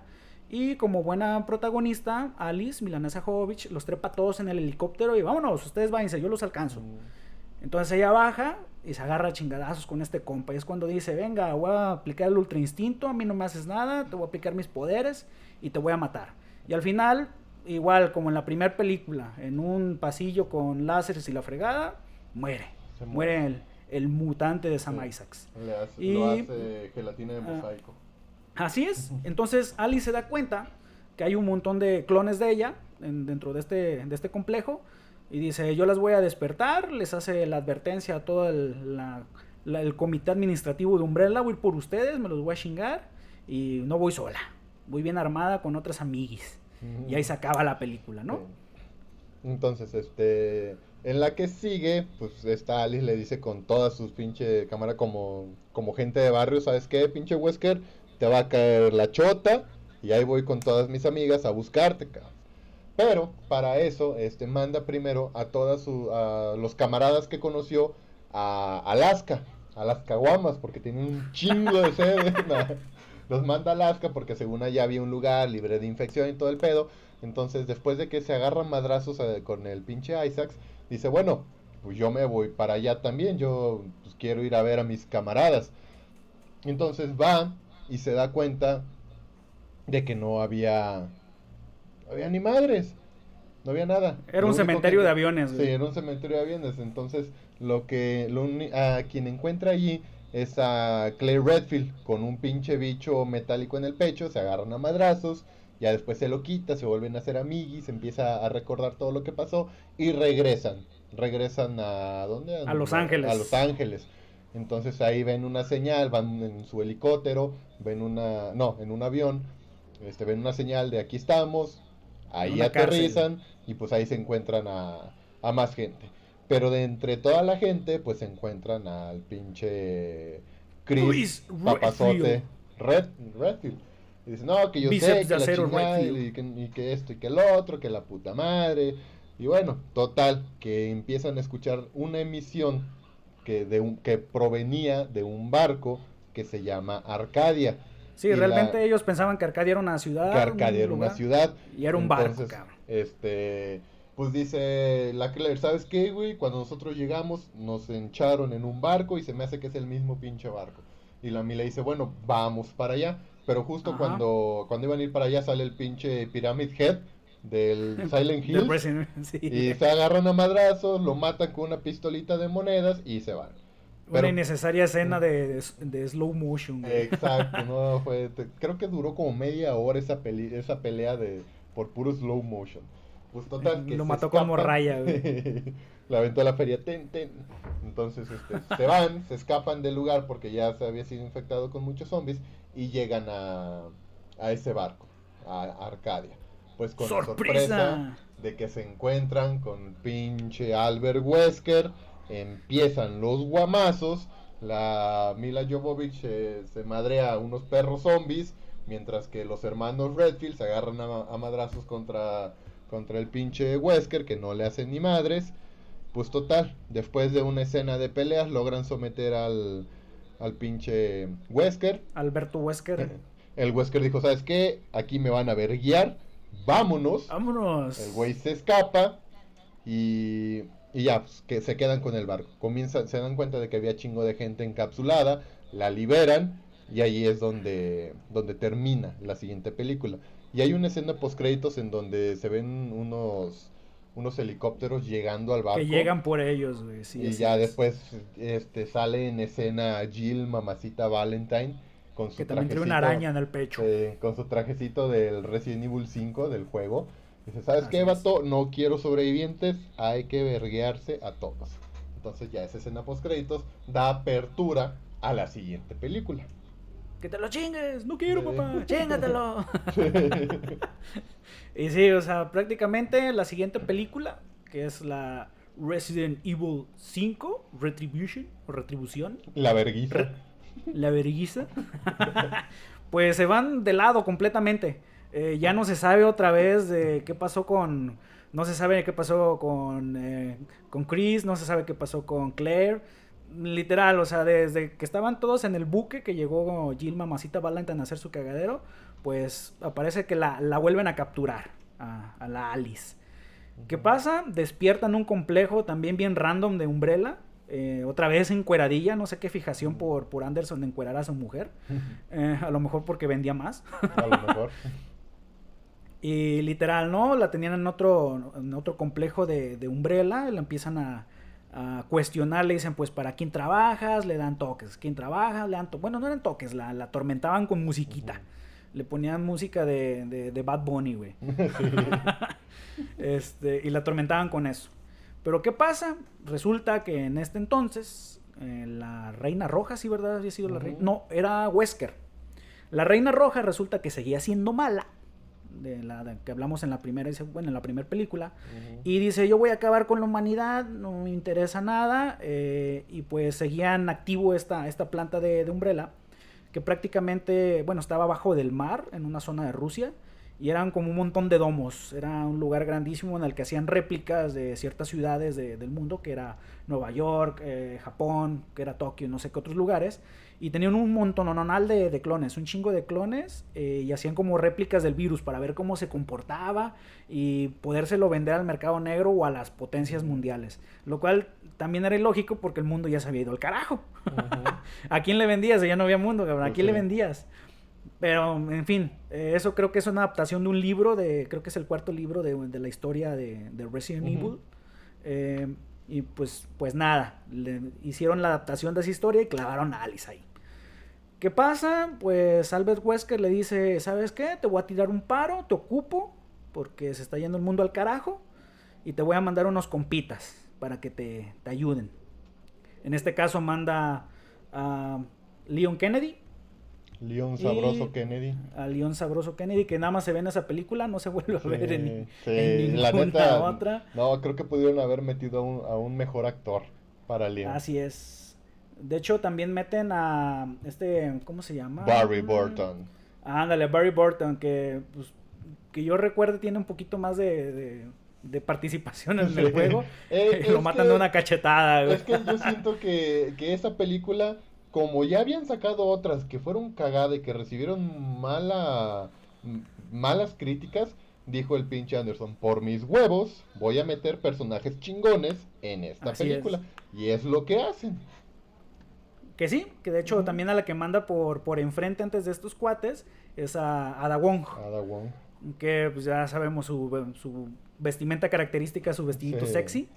y como buena protagonista, Alice, Milanesa Jovovich, los trepa todos en el helicóptero y vámonos, ustedes váyanse, yo los alcanzo. Mm. Entonces ella baja y se agarra a chingadazos con este compa. Y es cuando dice, venga, voy a aplicar el ultra instinto, a mí no me haces nada, te voy a aplicar mis poderes y te voy a matar. Y al final, igual como en la primera película, en un pasillo con láseres y la fregada, muere. muere. el, mutante de Sam Isaacs. y, lo hace gelatina de ah, mosaico. Así es. Entonces Alice se da cuenta que hay un montón de clones de ella dentro de este, de este complejo y dice, yo las voy a despertar, les hace la advertencia a todo el, el comité administrativo de Umbrella, voy por ustedes, me los voy a chingar y no voy sola, voy bien armada con otras amiguis. Y ahí se acaba la película, ¿no? Entonces, este, en la que sigue, pues esta Alice le dice con toda sus pinche cámara como, como gente de barrio, ¿sabes qué, pinche Wesker? Va a caer la chota y ahí voy con todas mis amigas a buscarte, Pero para eso, este, manda primero a todas sus los camaradas que conoció a Alaska, a las caguamas, porque tiene un chingo de sed. los manda a Alaska porque según allá había un lugar libre de infección y todo el pedo. Entonces, después de que se agarran madrazos eh, con el pinche Isaacs, dice, bueno, pues yo me voy para allá también, yo pues, quiero ir a ver a mis camaradas. Entonces va y se da cuenta de que no había, había ni madres, no había nada. Era un cementerio de aviones. Sí, era un cementerio de aviones. Entonces, lo que lo, a quien encuentra allí es a Claire Redfield con un pinche bicho metálico en el pecho, se agarran a madrazos, ya después se lo quita, se vuelven a hacer amiguis, empieza a recordar todo lo que pasó y regresan. Regresan a ¿dónde? A Los Ángeles. A Los Ángeles. Entonces ahí ven una señal, van en su helicóptero, ven una, no, en un avión, este, ven una señal de aquí estamos, ahí aterrizan y pues ahí se encuentran a, a más gente. Pero de entre toda la gente, pues se encuentran al pinche Chris, papazote, Red, Redfield. Y dice, no, que yo sé que la chingada, y que, y que esto y que el otro, que la puta madre. Y bueno, total, que empiezan a escuchar una emisión que, de un, que provenía de un barco que se llama Arcadia. Sí, realmente ellos pensaban que Arcadia era una ciudad. Que Arcadia era una ciudad. Y era un barco, cabrón. Este, pues dice la Claire, ¿sabes qué, güey? Cuando nosotros llegamos, nos encharon en un barco y se me hace que es el mismo pinche barco. Y la Mila dice, bueno, vamos para allá. Pero justo cuando, cuando iban a ir para allá sale el pinche Pyramid Head del Silent Hill. Y se agarran a madrazos, lo matan con una pistolita de monedas y se van. una innecesaria escena de, de, slow motion. Exacto, no, fue, creo que duró como media hora esa, peli, esa pelea de por puro slow motion. Pues total, que Lo mató como raya, la aventó a la feria, ten, ten. Entonces este, se van, se escapan del lugar porque ya se había sido infectado con muchos zombies y llegan a, a ese barco, a Arcadia. Pues con la sorpresa de que se encuentran con pinche Albert Wesker, empiezan los guamazos, la Mila Jovovich se madrea a unos perros zombies, mientras que los hermanos Redfield se agarran a madrazos contra contra el pinche Wesker, que no le hacen ni madres. Pues total, después de una escena de peleas, logran someter al, al pinche Wesker. Alberto Wesker. El Wesker dijo, ¿sabes qué? Aquí me van a ver guiar. Vámonos. Vámonos. El güey se escapa y, y ya, pues, que se quedan con el barco. Comienzan, se dan cuenta de que había chingo de gente encapsulada, la liberan y ahí es donde, donde termina la siguiente película. Y hay una escena post créditos en donde se ven unos unos helicópteros llegando al barco. Que llegan por ellos, güey. y ya después este sale en escena Jill, mamacita Valentine, con su que también tiene una araña en el pecho. Eh, con su trajecito del Resident Evil 5 del juego. Dice, ¿sabes qué, vato? No quiero sobrevivientes, hay que verguearse a todos. Entonces ya esa escena post créditos da apertura a la siguiente película que te lo chingues, no quiero, papá, chingatelo. y sí, o sea, prácticamente la siguiente película, que es la Resident Evil 5, Retribution, o Retribución. La verguiza. La verguiza. pues se van de lado completamente. Eh, ya no se sabe otra vez de qué pasó con... No se sabe qué pasó con, eh, con Chris, no se sabe qué pasó con Claire literal, o sea, desde que estaban todos en el buque que llegó Jill Mamacita Valentine a hacer su cagadero, pues aparece que la, vuelven a capturar a, la Alice. ¿Qué pasa? Despiertan un complejo también bien random de Umbrella. Eh, otra vez encueradilla, no sé qué fijación por, por Anderson de encuerar a su mujer. Eh, a lo mejor porque vendía más. a lo mejor. y literal, ¿no? La tenían en otro, en otro complejo de, de Umbrella. La empiezan a, a cuestionar, le dicen, pues, ¿para quién trabajas? Le dan toques. ¿Quién trabaja? Le dan. Bueno, no eran toques, la, la atormentaban con musiquita. Le ponían música de, de, Bad Bunny, güey. este, y la atormentaban con eso. Pero ¿qué pasa? Resulta que en este entonces, eh, la Reina Roja, sí, ¿verdad? Había sido la reina. No, era Wesker. La Reina Roja resulta que seguía siendo mala de la que hablamos en la primera bueno, en la primera película y dice yo voy a acabar con la humanidad no me interesa nada eh, y pues seguían activo esta, esta planta de, de Umbrella que prácticamente bueno estaba abajo del mar en una zona de Rusia y eran como un montón de domos. Era un lugar grandísimo en el que hacían réplicas de ciertas ciudades del mundo, que era Nueva York, eh, Japón, que era Tokio, no sé qué otros lugares y tenían un montón de, de clones, un chingo de clones, eh, y hacían como réplicas del virus para ver cómo se comportaba y podérselo vender al mercado negro o a las potencias mundiales. Lo cual también era ilógico porque el mundo ya se había ido al carajo. ¿A quién le vendías? Ya no había mundo, ¿A quién le vendías? Pero, en fin, eh, eso creo que es una adaptación de un libro, de creo que es el cuarto libro de, la historia de, Resident Evil. Eh, Y pues, pues nada, le hicieron la adaptación de esa historia y clavaron a Alice ahí. ¿Qué pasa? Pues Albert Wesker le dice, ¿sabes qué? Te voy a tirar un paro, te ocupo, porque se está yendo el mundo al carajo, y te voy a mandar unos compitas para que te, te ayuden. En este caso manda a Leon Kennedy, León Sabroso Kennedy. A León Sabroso Kennedy, que nada más se ve en esa película, no se vuelve a ver en, sí, la neta, otra. No, creo que pudieron haber metido a un, mejor actor para León. Así es. De hecho, también meten a este, ¿cómo se llama? Barry Burton. ándale, Barry Burton, que, pues, que yo recuerdo tiene un poquito más de, de, participación en el juego. Eh, lo matan de una cachetada. Es que yo siento que, que esa película como ya habían sacado otras que fueron cagadas y que recibieron mala, malas críticas, dijo el pinche Anderson, por mis huevos voy a meter personajes chingones en esta película. Y es lo que hacen. Que sí, que de hecho también a la que manda por, por enfrente antes de estos cuates es a Ada Wong. Ada Wong. Que pues ya sabemos su, su vestimenta característica, su vestidito sexy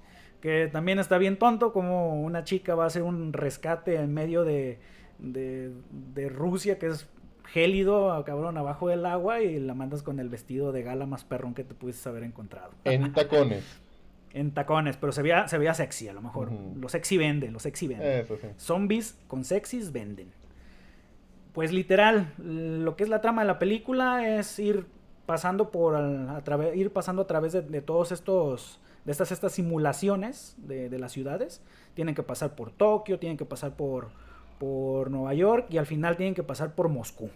que también está bien tonto como una chica va a hacer un rescate en medio de, de, Rusia que es gélido, cabrón, abajo del agua y la mandas con el vestido de gala más perrón que te pudiste haber encontrado. En tacones. en tacones, pero se veía, se veía sexy a lo mejor. Lo sexy vende, lo sexy vende. Eso sí. Zombies con sexys venden. Pues literal, lo que es la trama de la película es ir pasando por a, ir pasando a través de todos estos de estas, estas simulaciones de, las ciudades. Tienen que pasar por Tokio, tienen que pasar por, por Nueva York y al final tienen que pasar por Moscú.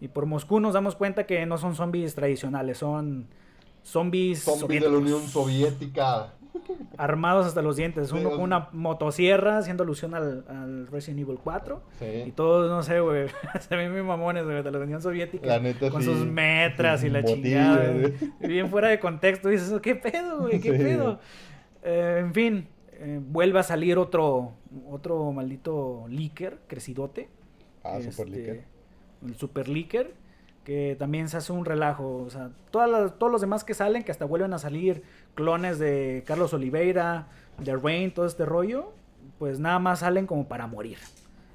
Y por Moscú nos damos cuenta que no son zombies tradicionales, son zombies... Zombies de la Unión Soviética. Armados hasta los dientes. Uno con una motosierra haciendo alusión al, Resident Evil 4. Y todos, no sé, güey. se ven muy mamones, de la Unión Soviética. con sus metras y la chingada. Bien fuera de contexto. Dices, ¿qué pedo, güey? ¿Qué pedo? Eh, en fin, eh, vuelve a salir otro, otro maldito leaker, crecidote. Ah, super leaker. Este, el super leaker que también se hace un relajo. O sea, todas todos los demás que salen, que hasta vuelven a salir clones de Carlos Oliveira, de Rain, todo este rollo, pues nada más salen como para morir.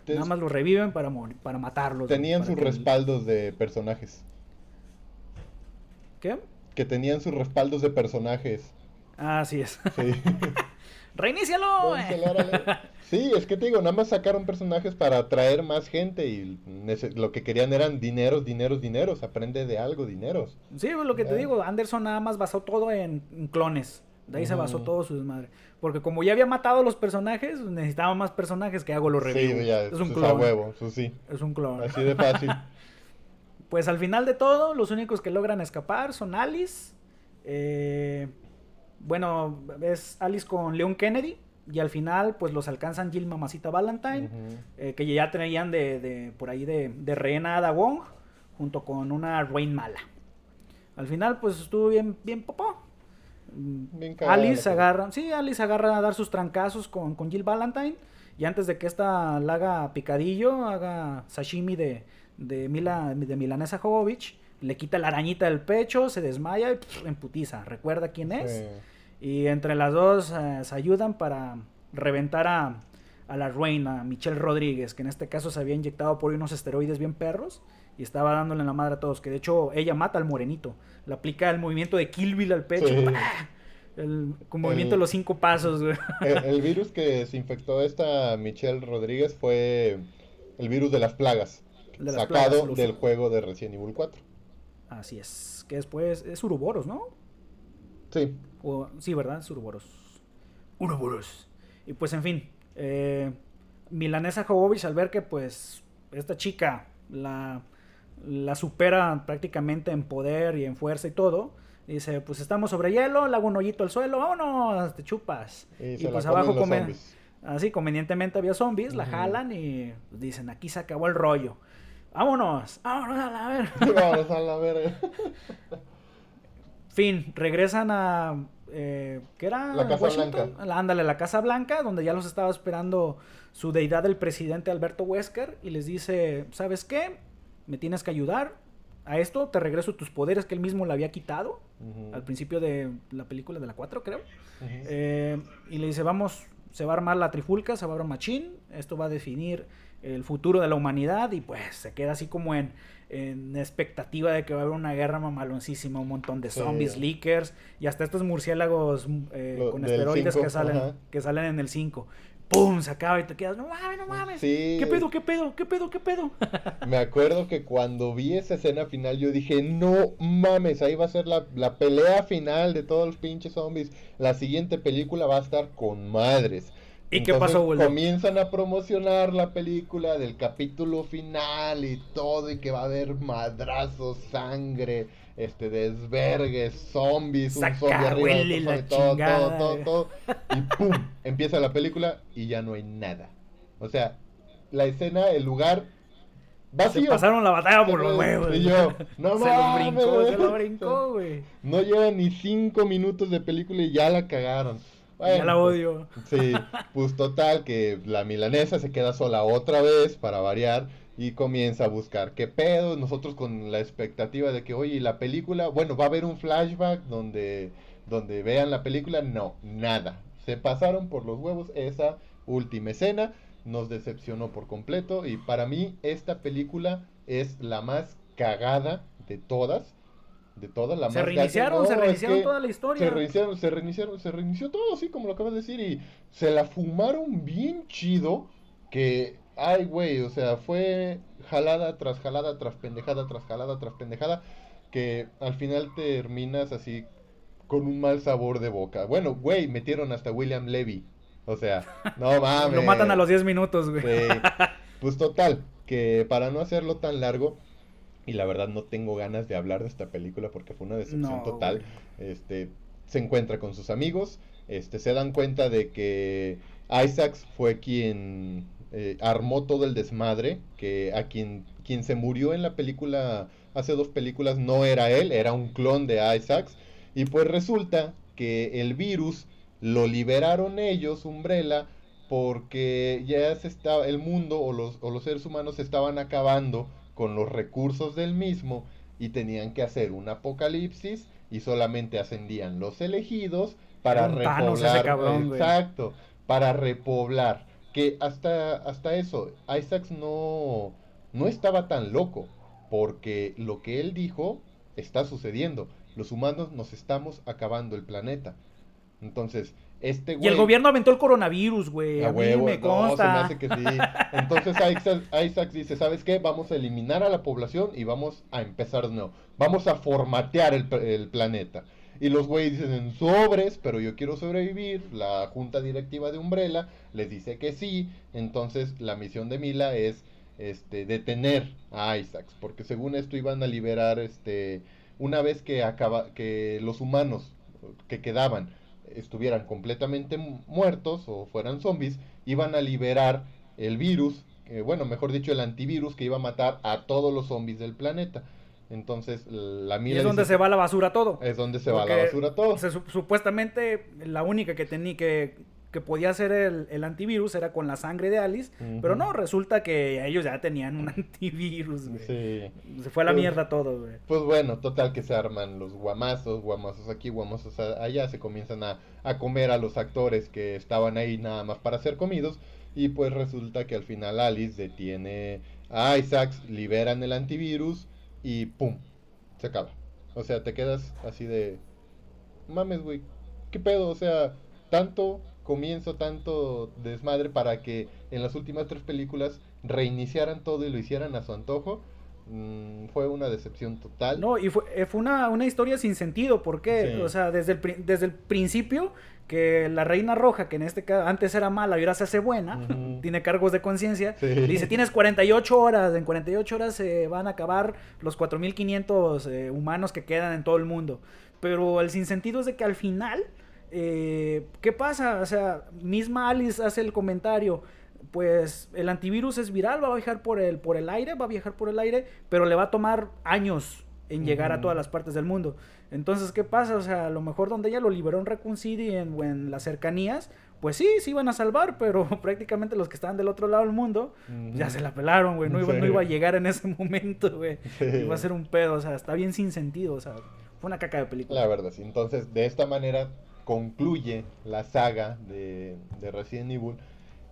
nada más los reviven para, para matarlos. Tenían sus respaldos de personajes. ¿Qué? Que tenían sus respaldos de personajes. Ah, así es. Sí. ¡Reinícialo! Sí, es que te digo, nada más sacaron personajes para atraer más gente y lo que querían eran dineros, dineros, dineros. Aprende de algo, dineros. Sí, pues lo que te digo, Anderson nada más basó todo en, clones. De ahí se basó todo su desmadre. Porque como ya había matado a los personajes, necesitaba más personajes que hago los reviews. Sí, ya, es un clon. huevo, sí. Es un clon. Así de fácil. pues al final de todo, los únicos que logran escapar son Alice. Eh, bueno, es Alice con Leon Kennedy y al final, pues los alcanzan Jill Mamacita Valentine, eh, que ya traían de, por ahí de, de rehena a Wong, junto con una Rain mala. Al final, pues estuvo bien, bien popó. Alice agarra, sí, Alice agarra a dar sus trancazos con, con Jill Valentine. Y antes de que esta la haga picadillo, haga sashimi de, de, Mila, de Milanesa Jovovich, le quita la arañita del pecho, se desmaya y emputiza. ¿Recuerda quién es? Y entre las dos eh, se ayudan para reventar a, la reina, Michelle Rodríguez, que en este caso se había inyectado por unos esteroides bien perros y estaba dándole la madre a todos. Que de hecho ella mata al morenito, le aplica el movimiento de Kill Bill al pecho. El, con movimiento de los cinco pasos. El, virus que se infectó esta Michelle Rodríguez fue el virus de las plagas, sacado del juego de Resident Evil 4. Así es, que después es Uroboros, ¿no? Sí. sí, ¿verdad? Uroboros. Uroboros. Y pues, en fin, eh, Milanesa Jovovich al ver que, pues, esta chica la, la supera prácticamente en poder y en fuerza y todo, dice, pues estamos sobre hielo, le hago un hoyito al suelo, vámonos, te chupas. Y, pues abajo comen, así convenientemente había zombies, la jalan y dicen, aquí se acabó el rollo. Vámonos, vámonos a la verga. vámonos a la verga. Fin, regresan a. Eh, ¿Qué era? La Casa Blanca. Ándale, la Casa Blanca, donde ya los estaba esperando su deidad, el presidente Alberto Wesker, y les dice: ¿Sabes qué? Me tienes que ayudar. a esto te regreso tus poderes que él mismo le había quitado al principio de la película de la 4, creo. Eh, y le dice, vamos, se va a armar la trifulca, se va a armar machín, esto va a definir el futuro de la humanidad y pues se queda así como en, en expectativa de que va a haber una guerra mamaloncísima, un montón de zombies, leakers y hasta estos murciélagos eh, con esteroides que salen, que salen en el 5. ¡Pum! Se acaba y te quedas, no mames, no mames. ¿Qué pedo, qué pedo, qué pedo, qué pedo? Me acuerdo que cuando vi esa escena final yo dije, no mames, ahí va a ser la, la pelea final de todos los pinches zombies. La siguiente película va a estar con madres. ¿Y qué pasó, güey? Comienzan a promocionar la película del capítulo final y todo, y que va a haber madrazos, sangre, este, desvergues, zombies, un zombie arriba de todo, todo, todo, todo, y ¡pum! Empieza la película y ya no hay nada. O sea, la escena, el lugar vacío. Se pasaron la batalla por los huevos. Y yo, no se lo brincó, se lo brincó, güey. No llevan ni cinco minutos de película y ya la cagaron ya la pues, odio. Sí, pues total, que la milanesa se queda sola otra vez para variar y comienza a buscar qué pedo. Nosotros con la expectativa de que, oye, la película, bueno, va a haber un flashback donde, donde vean la película. No, nada. Se pasaron por los huevos esa última escena. Nos decepcionó por completo. Y para mí, esta película es la más cagada de todas de todas la Se reiniciaron, se reiniciaron toda la historia. Se reiniciaron, se reiniciaron, se reinició todo, así como lo acabas de decir, y se la fumaron bien chido, que, ay, güey, o sea, fue jalada tras jalada, tras pendejada, tras jalada, tras pendejada, que al final terminas así con un mal sabor de boca. Bueno, güey, metieron hasta William Levy. O sea, no mames. Lo matan a los 10 minutos, güey. Pues total, que para no hacerlo tan largo, y la verdad no tengo ganas de hablar de esta película porque fue una decepción total. Este, se encuentra con sus amigos, este, se dan cuenta de que Isaacs fue quien eh, armó todo el desmadre, que a quien, quien se murió en la película, hace dos películas, no era él, era un clon de Isaacs, y pues resulta que el virus lo liberaron ellos, Umbrella, porque ya se estaba, el mundo o los, o los seres humanos se estaban acabando con los recursos del mismo y tenían que hacer un apocalipsis y solamente ascendían los elegidos para repoblar. exacto, para repoblar. Que hasta, hasta eso, Isaacs no, no estaba tan loco, porque lo que él dijo está sucediendo. Los humanos nos estamos acabando el planeta. Entonces, este y el gobierno aventó el coronavirus, güey. A, mí me consta. hace que sí. Entonces Isaac, dice, ¿sabes qué? Vamos a eliminar a la población y vamos a empezar de nuevo. Vamos a formatear el, planeta. Y los güeyes dicen en sobres, pero yo quiero sobrevivir. La junta directiva de Umbrella les dice que sí. Entonces la misión de Mila es este, detener a Isaacs. Porque según esto iban a liberar, este, una vez que, acaba, que los humanos que quedaban estuvieran completamente muertos o fueran zombies, iban a liberar el virus, bueno, mejor dicho, el antivirus que iba a matar a todos los zombies del planeta. Entonces, la mira. es donde se va la basura todo. Es donde se va la basura todo. supuestamente, la única que tenía que que podía ser el, antivirus era con la sangre de Alice, pero no, resulta que ellos ya tenían un antivirus, güey. Sí. Se fue a la pues, mierda todo, güey. Pues bueno, total que se arman los guamazos, guamazos aquí, guamazos allá, se comienzan a, comer a los actores que estaban ahí nada más para ser comidos, y pues resulta que al final Alice detiene a Isaacs, liberan el antivirus y ¡pum! Se acaba. O sea, te quedas así de... Mames, güey. ¿Qué pedo? O sea, tanto comienzo tanto desmadre para que en las últimas tres películas reiniciaran todo y lo hicieran a su antojo. Mm, fue una decepción total. No, y fue, eh, fue una, una, historia sin sentido. ¿Por qué? O sea, desde el, desde el principio, que la Reina Roja, que en este caso antes era mala y ahora se hace buena, tiene cargos de conciencia, dice: Tienes 48 horas, en 48 horas se van a acabar los 4500 eh, humanos que quedan en todo el mundo. Pero el sinsentido es de que al final eh, ¿Qué pasa? O sea, misma Alice hace el comentario. Pues el antivirus es viral, va a viajar por el, por el aire, va a viajar por el aire, pero le va a tomar años en llegar a todas las partes del mundo. Entonces, ¿qué pasa? O sea, a lo mejor donde ella lo liberó en Raccoon City en, en las cercanías, pues sí, sí iban a salvar, pero prácticamente los que estaban del otro lado del mundo ya se la pelaron, güey. No, iba, no iba a llegar en ese momento, güey. Iba a ser un pedo, o sea, está bien sin sentido, o sea, fue una caca de película. La verdad, sí. Entonces, de esta manera concluye la saga de, de Resident Evil.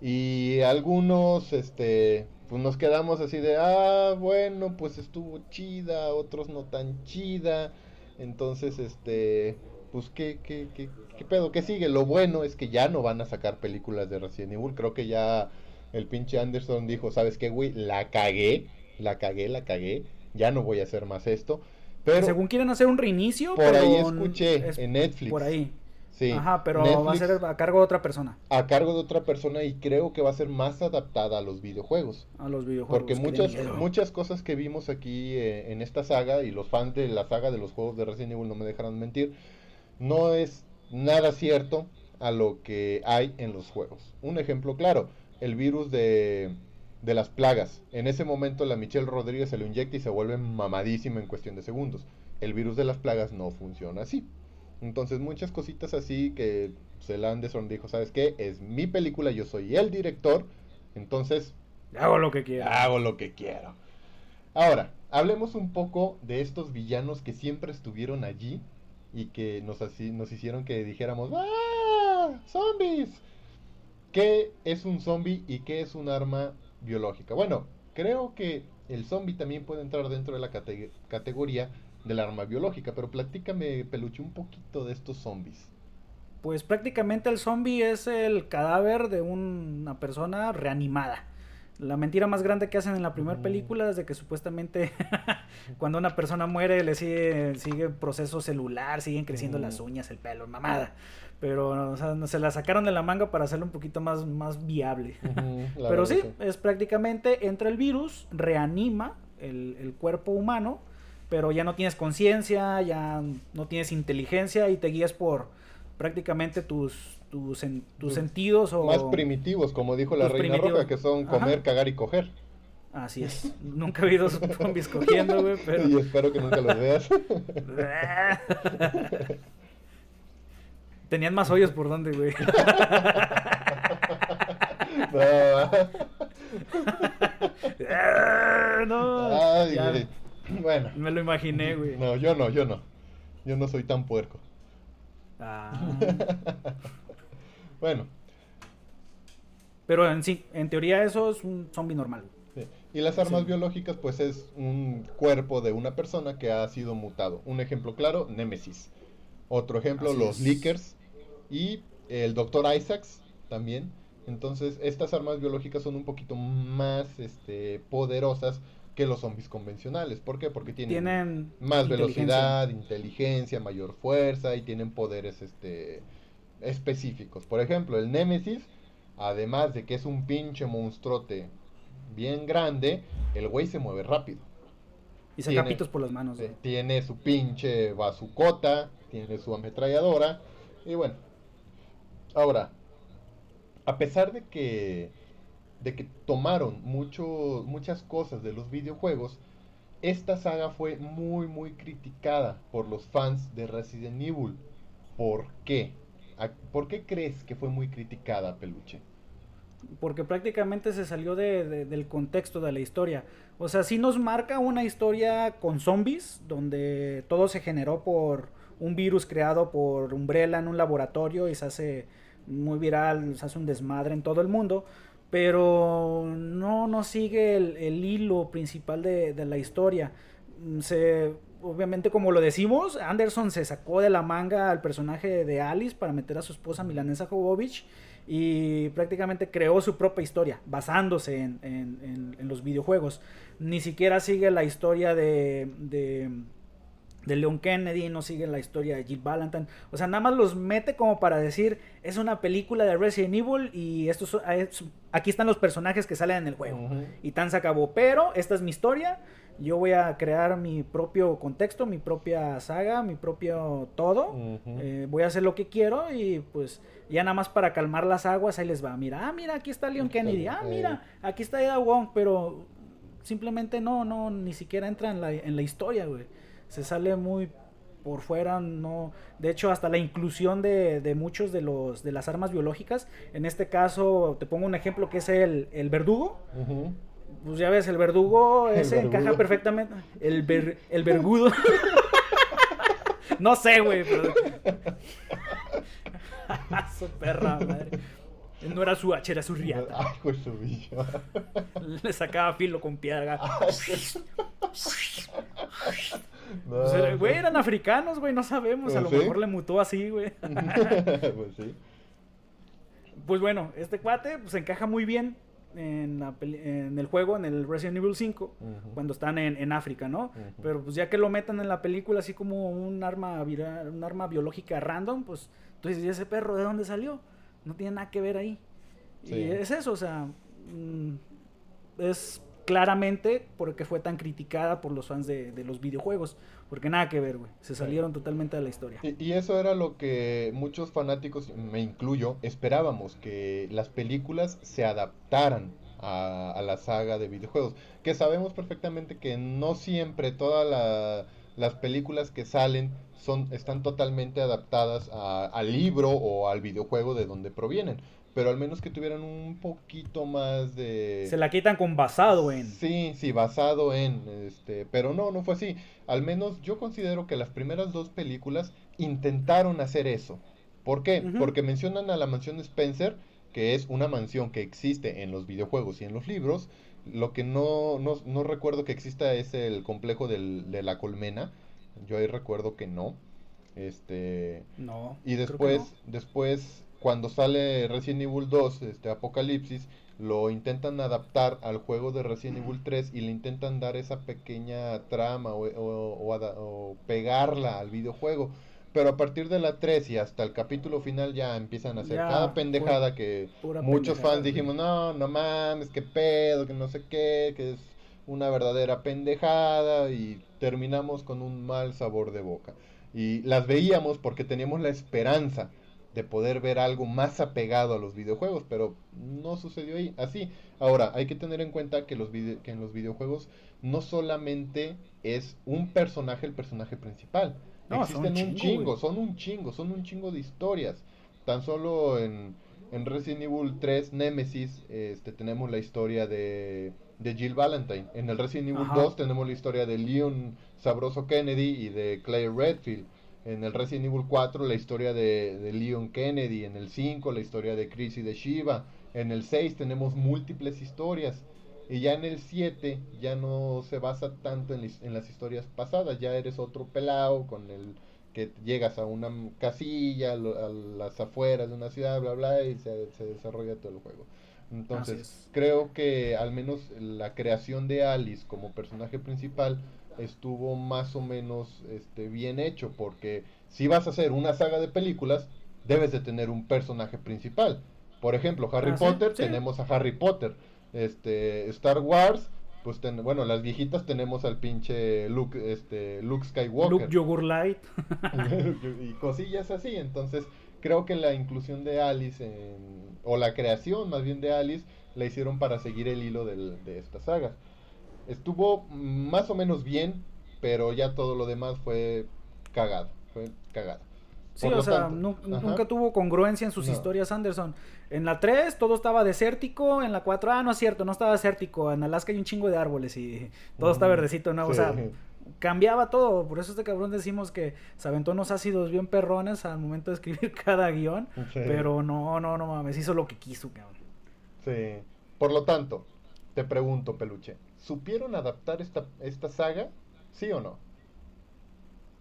Y algunos, este, pues nos quedamos así de, ah, bueno, pues estuvo chida, otros no tan chida. Entonces, este, pues, ¿qué, qué, qué, qué pedo? ¿Qué sigue? Lo bueno es que ya no van a sacar películas de Resident Evil. Creo que ya el pinche Anderson dijo, ¿sabes qué, güey? La cagué, la cagué, la cagué. Ya no voy a hacer más esto. Pero, Según quieren hacer un reinicio, por pero ahí escuché en Netflix. Por ahí. Sí, Ajá, pero va a Netflix ser a cargo de otra persona. a cargo de otra persona y creo que va a ser más adaptada a los videojuegos. A los videojuegos. Porque muchas, muchas cosas que vimos aquí eh, en esta saga, y los fans de la saga de los juegos de Resident Evil no me dejarán mentir, no es nada cierto a lo que hay en los juegos. Un ejemplo claro, el virus de, de las plagas. En ese momento la Michelle Rodríguez se lo inyecta y se vuelve mamadísima en cuestión de segundos. El virus de las plagas no funciona así. Entonces muchas cositas así que Anderson dijo, ¿sabes qué? Es mi película, yo soy el director, entonces Hago lo que quiera. hago lo que quiero. Ahora, hablemos un poco de estos villanos que siempre estuvieron allí y que nos, así, nos hicieron que dijéramos, ¡ah! ¡Zombies! ¿Qué es un zombie y qué es un arma biológica? Bueno, creo que el zombie también puede entrar dentro de la cate- categoría del arma biológica, pero platícame, Peluche, un poquito de estos zombies. Pues prácticamente el zombie es el cadáver de una persona reanimada. La mentira más grande que hacen en la primera Mm. película es de que supuestamente cuando una persona muere le sigue, sigue proceso celular, siguen creciendo Mm. las uñas, el pelo, mamada. Pero o sea, no- se la sacaron de la manga para hacerlo un poquito más, más viable. Pero sí, es prácticamente entra el virus, reanima el, el cuerpo humano, pero ya no tienes conciencia, ya no tienes inteligencia y te guías por prácticamente tus, tus, tus sentidos o... Más primitivos, como dijo la Reina primitivos. Roja, que son Ajá. comer, cagar y coger. Así es. Nunca he visto zombies cogiendo, güey, pero... Y espero que nunca los veas. Tenían más hoyos por donde, güey. no, Ay, ya güey. Bueno, me lo imaginé, güey. no, yo no, yo no. Yo no soy tan puerco. Ah. Bueno, Pero en sí, en teoría eso es un zombie normal. sí. y las armas Sí. biológicas, pues es un cuerpo de una persona que ha sido mutado. Un ejemplo claro, Nemesis. Otro ejemplo, Así los es. Lickers y el Dr. Isaacs también. Entonces, estas armas biológicas son un poquito más este, poderosas que los zombies convencionales. ¿Por qué? Porque tienen, Tienen más inteligencia. velocidad, inteligencia, mayor fuerza y tienen poderes este, específicos. Por ejemplo, el Nemesis, además de que es un pinche monstruote bien grande, el güey se mueve rápido. Y saca tiene- pitos por las manos. Eh. Tiene su pinche bazucota, tiene su ametralladora. Y bueno, ahora, a pesar de que, de que tomaron muchas cosas de los videojuegos, esta saga fue muy, muy criticada por los fans de Resident Evil. ¿Por qué? ¿A- ¿Por qué crees que fue muy criticada, Peluche? Porque prácticamente se salió de- del contexto de la historia. O sea, sí nos marca una historia con zombies, donde todo se generó por un virus creado por Umbrella en un laboratorio y se hace muy viral, se hace un desmadre en todo el mundo. Pero no, no sigue el, el hilo principal de, de la historia. Mm, Se, obviamente, como lo decimos, Anderson se sacó de la manga al personaje de Alice para meter a su esposa Milanesa Jovovich y prácticamente creó su propia historia basándose en, en- en- en los videojuegos. Ni siquiera sigue la historia de, de, de Leon Kennedy, no sigue la historia de Jill Valentine. O sea, nada más los mete como para decir, es una película de Resident Evil y estos son- aquí están los personajes que salen en el juego. Y tan se acabó. Pero esta es mi historia. Yo voy a crear mi propio contexto, mi propia saga, mi propio todo. Eh, voy a hacer lo que quiero y pues ya nada más para calmar las aguas ahí les va. Mira, ah, mira, aquí está Leon Kennedy. Ah, mira, aquí está Ada Wong, pero simplemente no, no, ni siquiera entra en la, en la historia, güey. Se sale muy por fuera, no, de hecho hasta la inclusión de, de muchos de los de las armas biológicas, en este caso te pongo un ejemplo que es el, el verdugo, pues ya ves, el verdugo ese encaja perfectamente, el, ver, el vergudo, no sé, güey, pero... su perra madre. No era su H, era su riata. Ay, pues su Le sacaba filo con piedra. No, Pues, güey, pues- eran africanos, güey, no sabemos. A Pues lo sí. mejor le mutó así, güey. pues sí. Pues bueno, este cuate pues, encaja muy bien en, la en el juego, en el Resident Evil 5, Ujú. cuando están en, en África, ¿no? Pero pues ya que lo metan en la película así como un arma, vira- un arma biológica random, pues entonces, ¿y ese perro de dónde salió? No tiene nada que ver ahí. Sí. Y es eso, o sea, mm, es claramente porque fue tan criticada por los fans de, de los videojuegos, porque nada que ver, güey, se salieron totalmente de la historia. Y, y eso era lo que muchos fanáticos, me incluyo, esperábamos, que las películas se adaptaran a, a la saga de videojuegos. Que sabemos perfectamente que no siempre todas la- las películas que salen son, están totalmente adaptadas a- al libro o al videojuego de donde provienen. Pero al menos que tuvieran un poquito más de... Se la quitan con basado en... Sí, sí, basado en, este, pero no, no fue así. Al menos yo considero que las primeras dos películas intentaron hacer eso. ¿Por qué? Porque mencionan a la mansión Spencer, que es una mansión que existe en los videojuegos y en los libros. Lo que no, no, no recuerdo que exista es el complejo del- de la colmena. Yo ahí recuerdo que no. Este, No. y después, no. después, cuando sale Resident Evil 2, este Apocalipsis, lo intentan adaptar al juego de Resident Evil 3 y le intentan dar esa pequeña trama o, o- o ada- o pegarla al videojuego. Pero a partir de la 3 y hasta el capítulo final ya empiezan a hacer Ya, cada pendejada que pura muchos pendejada, fans dijimos, no, no mames, qué pedo, que no sé qué, que es una verdadera pendejada y terminamos con un mal sabor de boca. Y las veíamos porque teníamos la esperanza de poder ver algo más apegado a los videojuegos, pero no sucedió ahí. Así, ahora hay que tener en cuenta que, los que en los videojuegos no solamente es un personaje el personaje principal. No, Existen un un chingo, son un chingo, son un chingo de historias. Tan solo en, en Resident Evil 3 Nemesis este, tenemos la historia de, de Jill Valentine. En el Resident Evil Ajá. 2 tenemos la historia de Leon Sabroso Kennedy y de Claire Redfield. En el Resident Evil 4 la historia de, de Leon Kennedy. En el 5 la historia de Chris y de Shiva. En el 6 tenemos múltiples historias. Y ya en el 7 ya no se basa tanto en, las historias pasadas. Ya eres otro pelao con el que llegas a una casilla, a, lo- a las afueras de una ciudad, bla, bla, y se, se desarrolla todo el juego. Entonces, es. creo que al menos la creación de Alice como personaje principal estuvo más o menos este, bien hecho, porque si vas a hacer una saga de películas, debes de tener un personaje principal. Por ejemplo, Harry Ah, sí, Potter, sí. tenemos a Harry Potter. Este, Star Wars, pues ten- bueno, las viejitas tenemos al pinche Luke, este, Luke Skywalker. Luke Yogur Light. y cosillas así. Entonces, creo que la inclusión de Alice, en- o la creación más bien de Alice, la hicieron para seguir el hilo del- de esta saga. Estuvo más o menos bien, pero ya todo lo demás fue cagado. Fue cagado. Sí, Por o sea, tanto, nunca tuvo congruencia en sus No. historias Anderson. En la 3 todo estaba desértico, en la 4, ah, no es cierto, no estaba desértico, en Alaska hay un chingo de árboles y todo está verdecito, ¿no? O sea, cambiaba todo, por eso este cabrón decimos que se aventó unos ácidos bien perrones al momento de escribir cada guion, Sí. pero no, no, no mames, hizo lo que quiso, cabrón. Sí. Por lo tanto, te pregunto, Peluche, ¿supieron adaptar esta, esta saga? ¿Sí o no?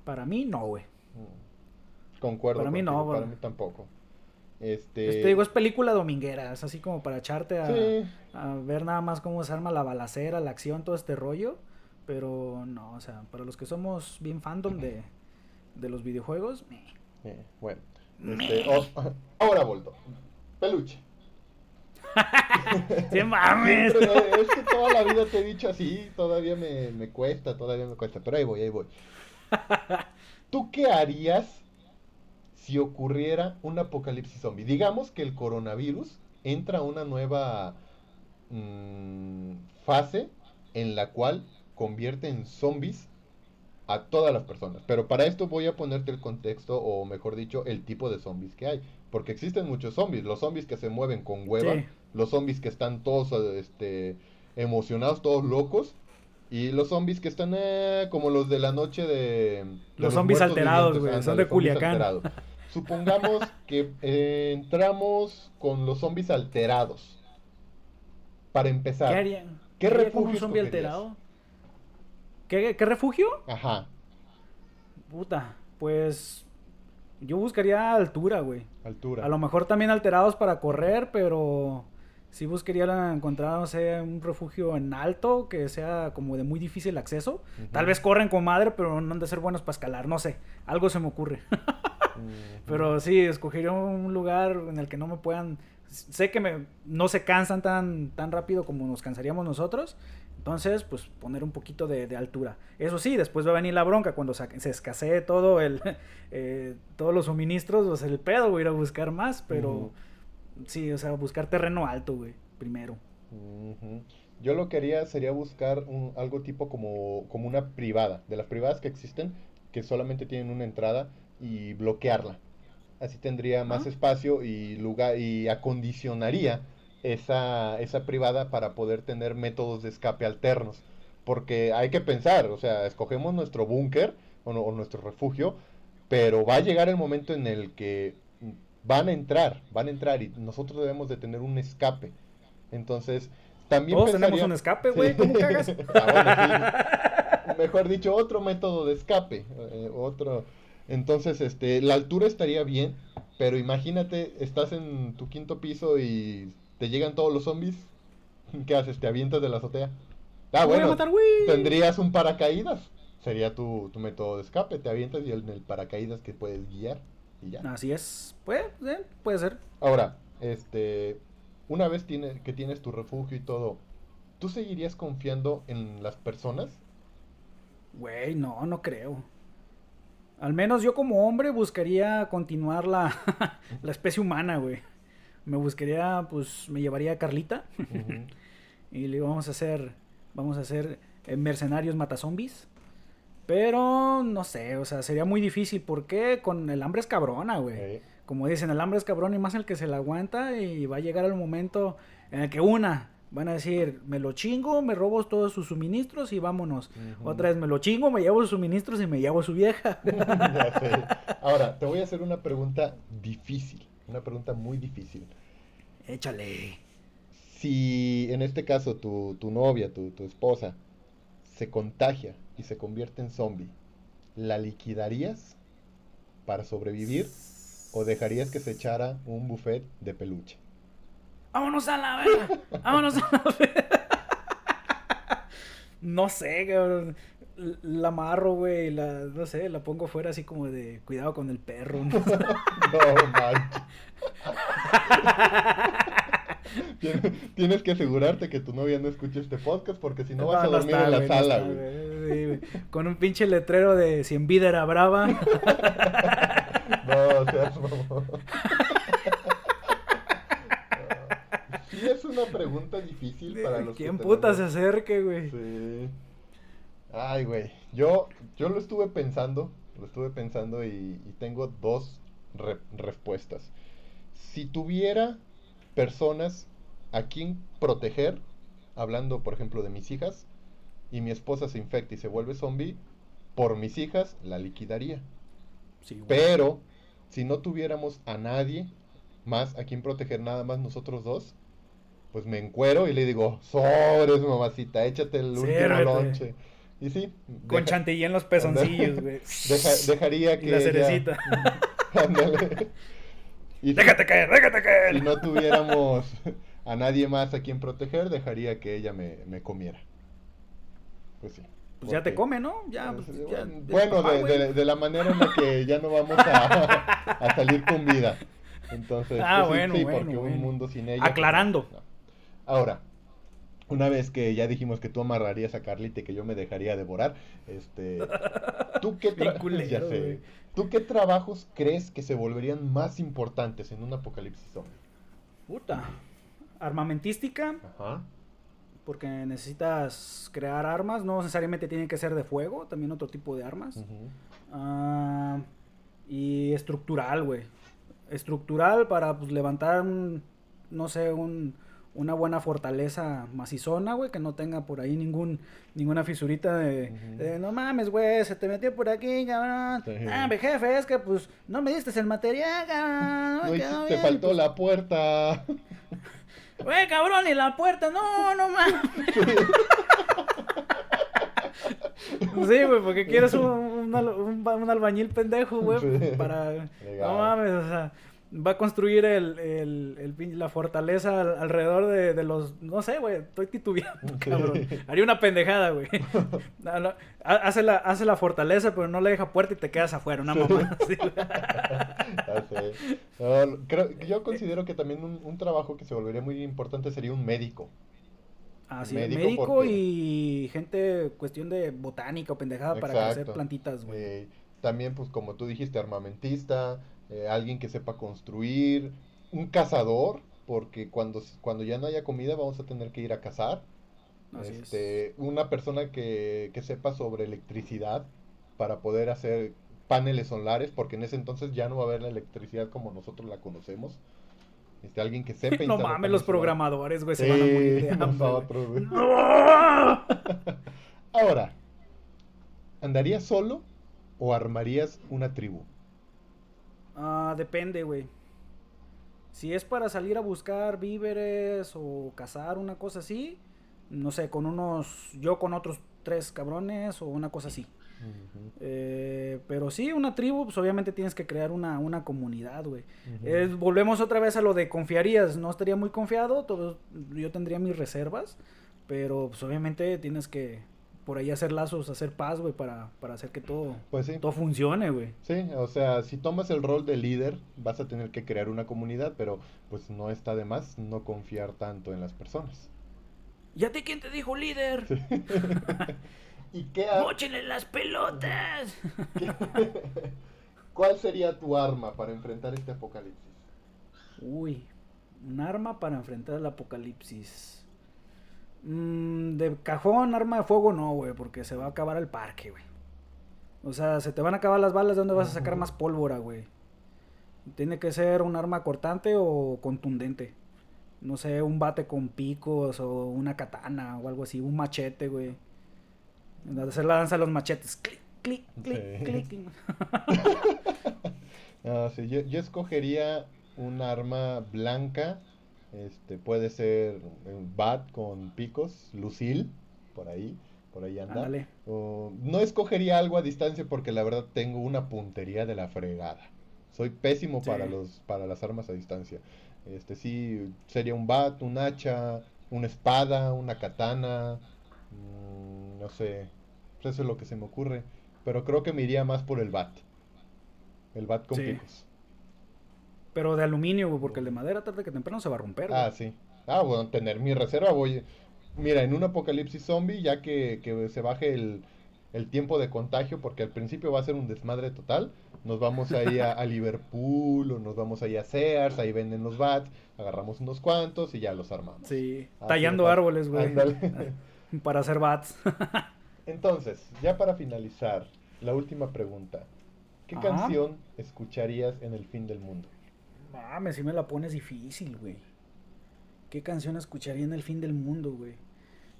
Para mí no, güey. Mm. Concuerdo. Para mí no, contigo, para mí tampoco. Este. Este, digo, es película dominguera, es así como para echarte a, Sí. a ver nada más cómo se arma la balacera, la acción, todo este rollo. Pero no, o sea, para los que somos bien fandom de, de los videojuegos. Eh, bueno. Este, oh, ahora volto. Peluche. ¡Sí mames! Siempre, es que toda la vida te he dicho así, todavía me, me cuesta, todavía me cuesta, pero ahí voy, ahí voy. ¿Tú qué harías si ocurriera un apocalipsis zombie? Digamos que el coronavirus entra a una nueva mm, fase en la cual convierte en zombies a todas las personas. Pero para esto voy a ponerte el contexto, o mejor dicho, el tipo de zombies que hay. Porque existen muchos zombies. Los zombies que se mueven con hueva, los zombies que están todos este, emocionados, todos locos. Y los zombies que están eh, como los de la noche de... los, zombies alterados, güey. Son de Culiacán. Supongamos que eh, entramos con los zombies alterados. Para empezar. ¿Qué harían? ¿Qué, refugio un zombie alterado? ¿Qué, refugio? Ajá. Puta, pues yo buscaría altura, güey. Altura. A lo mejor también alterados para correr, pero sí buscaría encontrar, no sé, un refugio en alto que sea como de muy difícil acceso. Tal vez corren con madre, pero no han de ser buenos para escalar, no sé. Algo se me ocurre. Pero sí, escogería un lugar en el que no me puedan sé que me, no se cansan tan, tan rápido como nos cansaríamos nosotros. Entonces, pues poner un poquito de, altura. Eso sí, después va a venir la bronca cuando se, escasee todo el, eh, todos los suministros, pues el pedo, a ir a buscar más, pero sí, o sea, buscar terreno alto, güey, primero. Yo lo que haría sería buscar algo tipo como, como una privada, de las privadas que existen, que solamente tienen una entrada y bloquearla así tendría más espacio y lugar y acondicionaría esa, esa privada para poder tener métodos de escape alternos. Porque hay que pensar, o sea, escogemos nuestro búnker o, o, nuestro refugio, pero va a llegar el momento en el que van a entrar, van a entrar y nosotros debemos de tener un escape. Entonces, también Todos tenemos un escape, güey, ¿cómo cagas? Ah, Mejor dicho, otro método de escape, eh, otro entonces, este, la altura estaría bien, pero imagínate, estás en tu quinto piso y te llegan todos los zombies. ¿Qué haces? ¿Te avientas de la azotea? Ah, bueno, tendrías un paracaídas. Sería tu, método de escape. Te avientas y en el paracaídas que puedes guiar y ya. Así es. Puede, puede ser. Ahora, este, una vez tiene, que tienes tu refugio y todo, ¿tú seguirías confiando en las personas? Güey, no, no creo. Al menos yo como hombre buscaría continuar la, la especie humana, güey. Me buscaría, pues, me llevaría a Carlita. y le vamos a hacer, vamos a hacer eh, mercenarios matazombies. Pero, no sé, o sea, sería muy difícil. porque Con el hambre es cabrona, güey. Como dicen, el hambre es cabrón y más el que se la aguanta. Y va a llegar el momento en el que una, Van a decir, me lo chingo, me robo todos sus suministros y vámonos. Otra vez, me lo chingo, me llevo sus suministros y me llevo su vieja. Ahora, te voy a hacer una pregunta difícil, una pregunta muy difícil. Échale. Si en este caso tu, novia, tu, tu esposa, se contagia y se convierte en zombie, ¿la liquidarías para sobrevivir o dejarías que se echara un buffet de peluche? vámonos a la verga, vámonos a la verga. No sé, cabrón. La amarro, güey, la, no sé, la pongo fuera así como de cuidado con el perro. No, Tienes que asegurarte que tu novia no escuche este podcast porque si no vas a dormir en la sala, güey. con un pinche letrero de si en vida era brava. no, seas sí es una pregunta difícil para los ¿Quién puta se acerque, güey? Sí. Ay, güey. Yo, yo lo estuve pensando, lo estuve pensando y, tengo dos respuestas. Si tuviera personas a quien proteger, hablando por ejemplo de mis hijas, y mi esposa se infecta y se vuelve zombie, por mis hijas la liquidaría. Sí, Pero si no tuviéramos a nadie más a quien proteger, nada más nosotros dos, pues me encuero y le digo, sobres, mamacita, échate el último lonche. Y sí. Con chantilly en los pezoncillos, güey. dejaría que. la cerecita. Y déjate caer, déjate caer. Si no tuviéramos a nadie más a quien proteger, dejaría que ella me, me comiera. Pues sí. Pues ya te come, ¿no? Ya, pues, bueno, de, de, la manera en la que ya no vamos a, a salir con vida. Entonces, ah, pues bueno, sí, bueno, porque un mundo sin ella. Pues, Aclarando. Ahora, una vez que ya dijimos que tú amarrarías a Carlita y que yo me dejaría devorar, este, ¿tú qué, ¿tú qué trabajos crees que se volverían más importantes en un apocalipsis zombie? Puta. Armamentística. Ajá. porque necesitas crear armas, no necesariamente tienen que ser de fuego, también otro tipo de armas. Ah, y estructural, güey. Estructural para pues, levantar un, no sé, un, una buena fortaleza macizona, güey, que no tenga por ahí ningún ninguna fisurita de, no mames, güey, se te metió por aquí, cabrón. Ah, mi jefe, es que pues no me diste el material, cabrón. No, te faltó pues". la puerta. Güey, cabrón, y la puerta, no, no mames. Sí, güey, porque quieres un, un, albañil pendejo, güey, para... No mames, o sea, va a construir el, el, la fortaleza alrededor de, los... No sé, güey, estoy titubeando, cabrón. Haría una pendejada, güey. hace, la, hace la fortaleza, pero no le deja puerta y te quedas afuera, una mamá. yo considero que también un, trabajo que se volvería muy importante sería un médico. Ah, sí, médico, y gente, cuestión de botánica o pendejada para hacer plantitas, güey. también, pues, como tú dijiste, armamentista, eh, alguien que sepa construir, un cazador, porque cuando, cuando ya no haya comida vamos a tener que ir a cazar. este, Una persona que, que sepa sobre electricidad para poder hacer paneles solares, porque en ese entonces ya no va a haber la electricidad como nosotros la conocemos. Este, alguien que sepa. no mames, los programadores, güey, se van a morir de hambre. Ahora, ¿andarías solo o armarías una tribu? Ah, depende, güey. Si es para salir a buscar víveres o cazar una cosa así, no sé, con unos, yo con otros tres cabrones o una cosa así. Eh, pero sí, una tribu, pues obviamente tienes que crear una, una comunidad, güey. volvemos otra vez a lo de confiarías. No estaría muy confiado, todo, yo tendría mis reservas, pero pues obviamente tienes que por ahí hacer lazos, hacer paz, güey, para, para hacer que todo, pues todo funcione, güey. Sí, o sea, si tomas el rol de líder, vas a tener que crear una comunidad, pero pues no está de más no confiar tanto en las personas. ¿Y a ti quién te dijo líder? ¿Y qué las pelotas! ¿Cuál sería tu arma para enfrentar este apocalipsis? Uy, un arma para enfrentar el apocalipsis. Mm, de cajón, arma de fuego no, güey, porque se va a acabar el parque, güey. O sea, se te van a acabar las balas, ¿de dónde vas a sacar más pólvora, güey? Tiene que ser un arma cortante o contundente. No sé, un bate con picos o una katana o algo así, un machete, güey. Hacer la danza de los machetes. Clic, clic, clic, clic. no, sí, yo, yo escogería un arma blanca este, puede ser un bat con picos, lucil, por ahí, por ahí anda. no escogería algo a distancia porque la verdad tengo una puntería de la fregada. Soy pésimo para los para las armas a distancia. Este sí sería un bat, un hacha, una espada, una katana, mm, no sé. Eso es lo que se me ocurre, pero creo que me iría más por el bat. El bat con picos. Pero de aluminio, porque el de madera tarde que temprano se va a romper. Ah, sí. Ah, bueno, tener mi reserva voy... Mira, en un apocalipsis zombie, ya que, se baje el, tiempo de contagio, porque al principio va a ser un desmadre total, nos vamos ahí a, a Liverpool o nos vamos ahí a Sears, ahí venden los bats, agarramos unos cuantos y ya los armamos. Sí, tallando árboles, güey. para hacer bats. Entonces, ya para finalizar, la última pregunta. ¿Qué canción escucharías en el fin del mundo? Mames, si me la pones difícil, güey. ¿Qué canción escucharía en el fin del mundo, güey?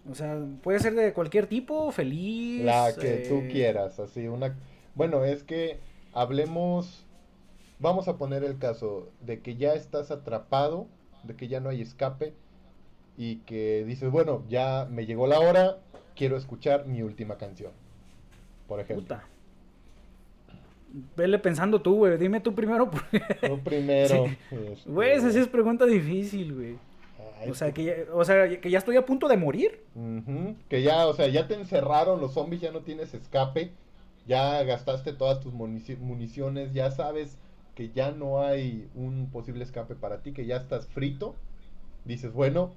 O sea, puede ser de cualquier tipo, feliz. La que tú eh, quieras, así, una... Bueno, es que hablemos, vamos a poner el caso de que ya estás atrapado, de que ya no hay escape y que dices, bueno, ya me llegó la hora, quiero escuchar mi última canción. Por ejemplo. Vele pensando tú, güey. Dime tú primero. Tú primero. Este, güey, esa sí es pregunta difícil, güey. o, sea, que ya, o sea, que ya estoy a punto de morir. Que ya, o sea, ya te encerraron los zombies, ya no tienes escape. Ya gastaste todas tus municiones, ya sabes que ya no hay un posible escape para ti, que ya estás frito. Dices, bueno,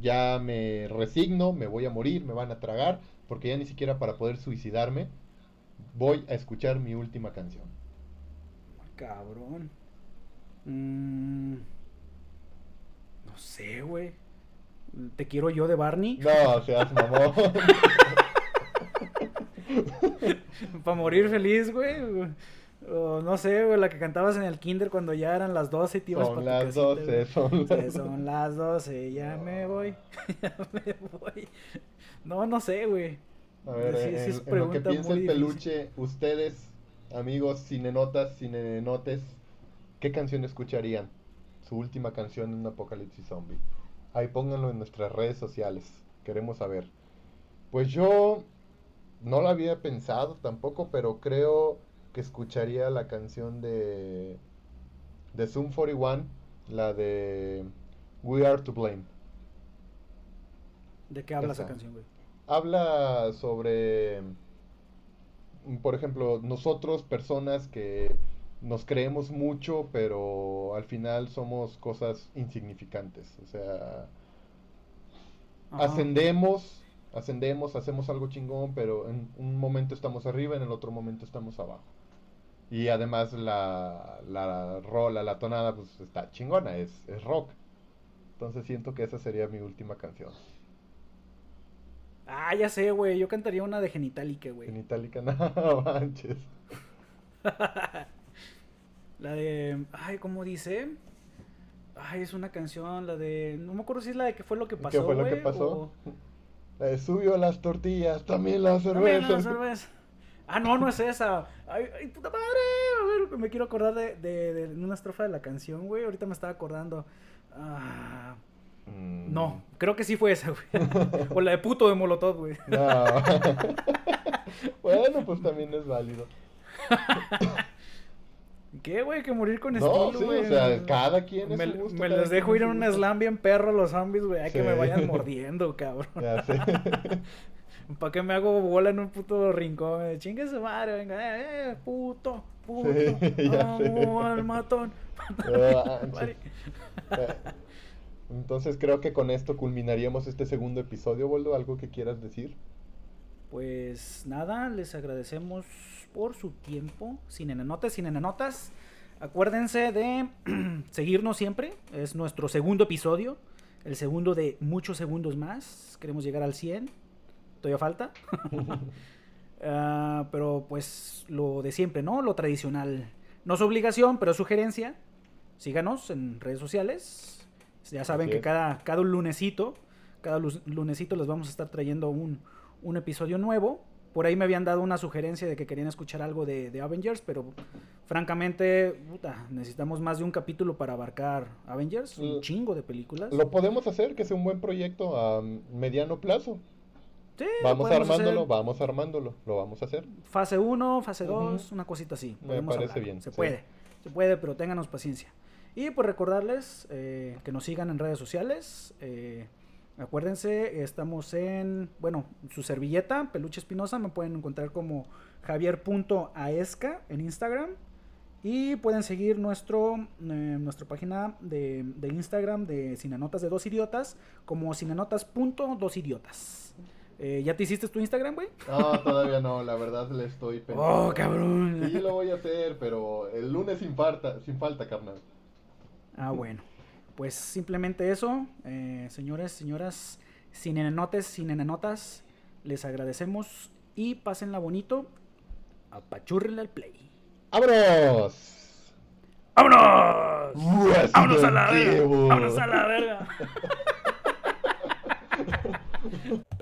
ya me resigno, me voy a morir, me van a tragar, porque ya ni siquiera para poder suicidarme voy a escuchar mi última canción. Cabrón. Mm, no sé, güey. Te quiero yo de Barney. No, seas mamón. Para morir feliz, güey. O no sé, güey, la que cantabas en el kinder cuando ya eran las 12 y te ibas Son para las 12, son las son las 12, ya me voy. ya me voy. No, no sé, güey. A ver, Sí, en, sí es en lo que piensa el difícil. peluche, ustedes, amigos cinenotas, cinenotes, ¿qué canción escucharían? Su última canción en un apocalipsis zombie. Ahí pónganlo en nuestras redes sociales. Queremos saber. Pues yo no lo había pensado tampoco, pero creo que escucharía la canción de de Zoom 41, la de We Are to Blame. ¿De qué habla esa Esa. canción, güey? Habla sobre, por ejemplo, nosotros personas que nos creemos mucho, pero al final somos cosas insignificantes. O sea, Ajá. ascendemos, ascendemos, hacemos algo chingón, pero en un momento estamos arriba, en el otro momento estamos abajo. Y además la, la rola, la tonada, pues está chingona, es, es rock. Entonces siento que esa sería mi última canción. Ah, ya sé, güey. Yo cantaría una de Genitalica, güey. En Itálica, no manches. La de. Ay, ¿cómo dice? Ay, es una canción, la de. No me acuerdo si es la de qué fue lo que pasó. ¿Qué fue lo que pasó? o- La de subió las tortillas, también la También cerveza. la cerveza. Ah, no, no es esa. Ay, ay, puta madre. A ver, me quiero acordar de, de, de una estrofa de la canción, güey. Ahorita me estaba acordando. Ah, Mm, no, creo que sí fue esa, güey. o la de puto de Molotov, güey. No. bueno, pues también es válido. ¿Qué, güey? Que morir con No, estilo, sí, güey. o sea, cada quien es Me, su gusto. me les dejo ir su un slam bien perro los zombies, güey. Hay que me Sí. vayan mordiendo, cabrón. Ya sé. ¿Para qué me hago bola en un puto rincón? Eh, Chingue su madre, venga, eh, eh, puto, puto. Sí, ya sé. amo al matón. Entonces creo que con esto culminaríamos este segundo episodio, Boldo. ¿Algo que quieras decir? Pues nada, les agradecemos por su tiempo. Sin enanotas, sin enanotas. Acuérdense de seguirnos siempre. Es nuestro segundo episodio. El segundo de muchos segundos más. Queremos llegar al 100. Todavía falta. Ah, pero pues lo de siempre, ¿no? Lo tradicional. No es obligación, pero es sugerencia. Síganos en redes sociales. Ya saben que cada, cada lunesito, cada lunesito les vamos a estar trayendo un, un episodio nuevo. Por ahí me habían dado una sugerencia de que querían escuchar algo de, de Avengers, pero francamente, puta, necesitamos más de un capítulo para abarcar Avengers, un chingo de películas. Lo podemos hacer, que sea un buen proyecto a mediano plazo. Sí, Vamos armándolo, hacer. vamos armándolo. Lo vamos a hacer. Fase 1, fase Ujú. 2, una cosita así. Me parece hablar. bien, Se sí. puede, se puede, pero ténganos paciencia. Y pues recordarles eh, que nos sigan en redes sociales. eh, acuérdense, estamos en, bueno, su servilleta, Peluche Espinosa, me pueden encontrar como javier.aesca en Instagram. Y pueden seguir nuestro, eh, nuestra página de, de Instagram de Cinenotas de Dos Idiotas como cinenotas.dosidiotas. Eh, ¿Ya te hiciste tu Instagram, güey? No, todavía no, la verdad le estoy pensando. Oh, cabrón. Sí, lo voy a hacer, pero el lunes sin falta, sin falta, carnal. Ah, bueno. Pues simplemente eso, eh, señores, señoras, sin enanotes, sin enanotas, les agradecemos y pásenla bonito. Apachúrrenle al play. ¡Vámonos! ¡Vámonos! Resident ¡Vámonos a la verga! ¡Vámonos a la verga!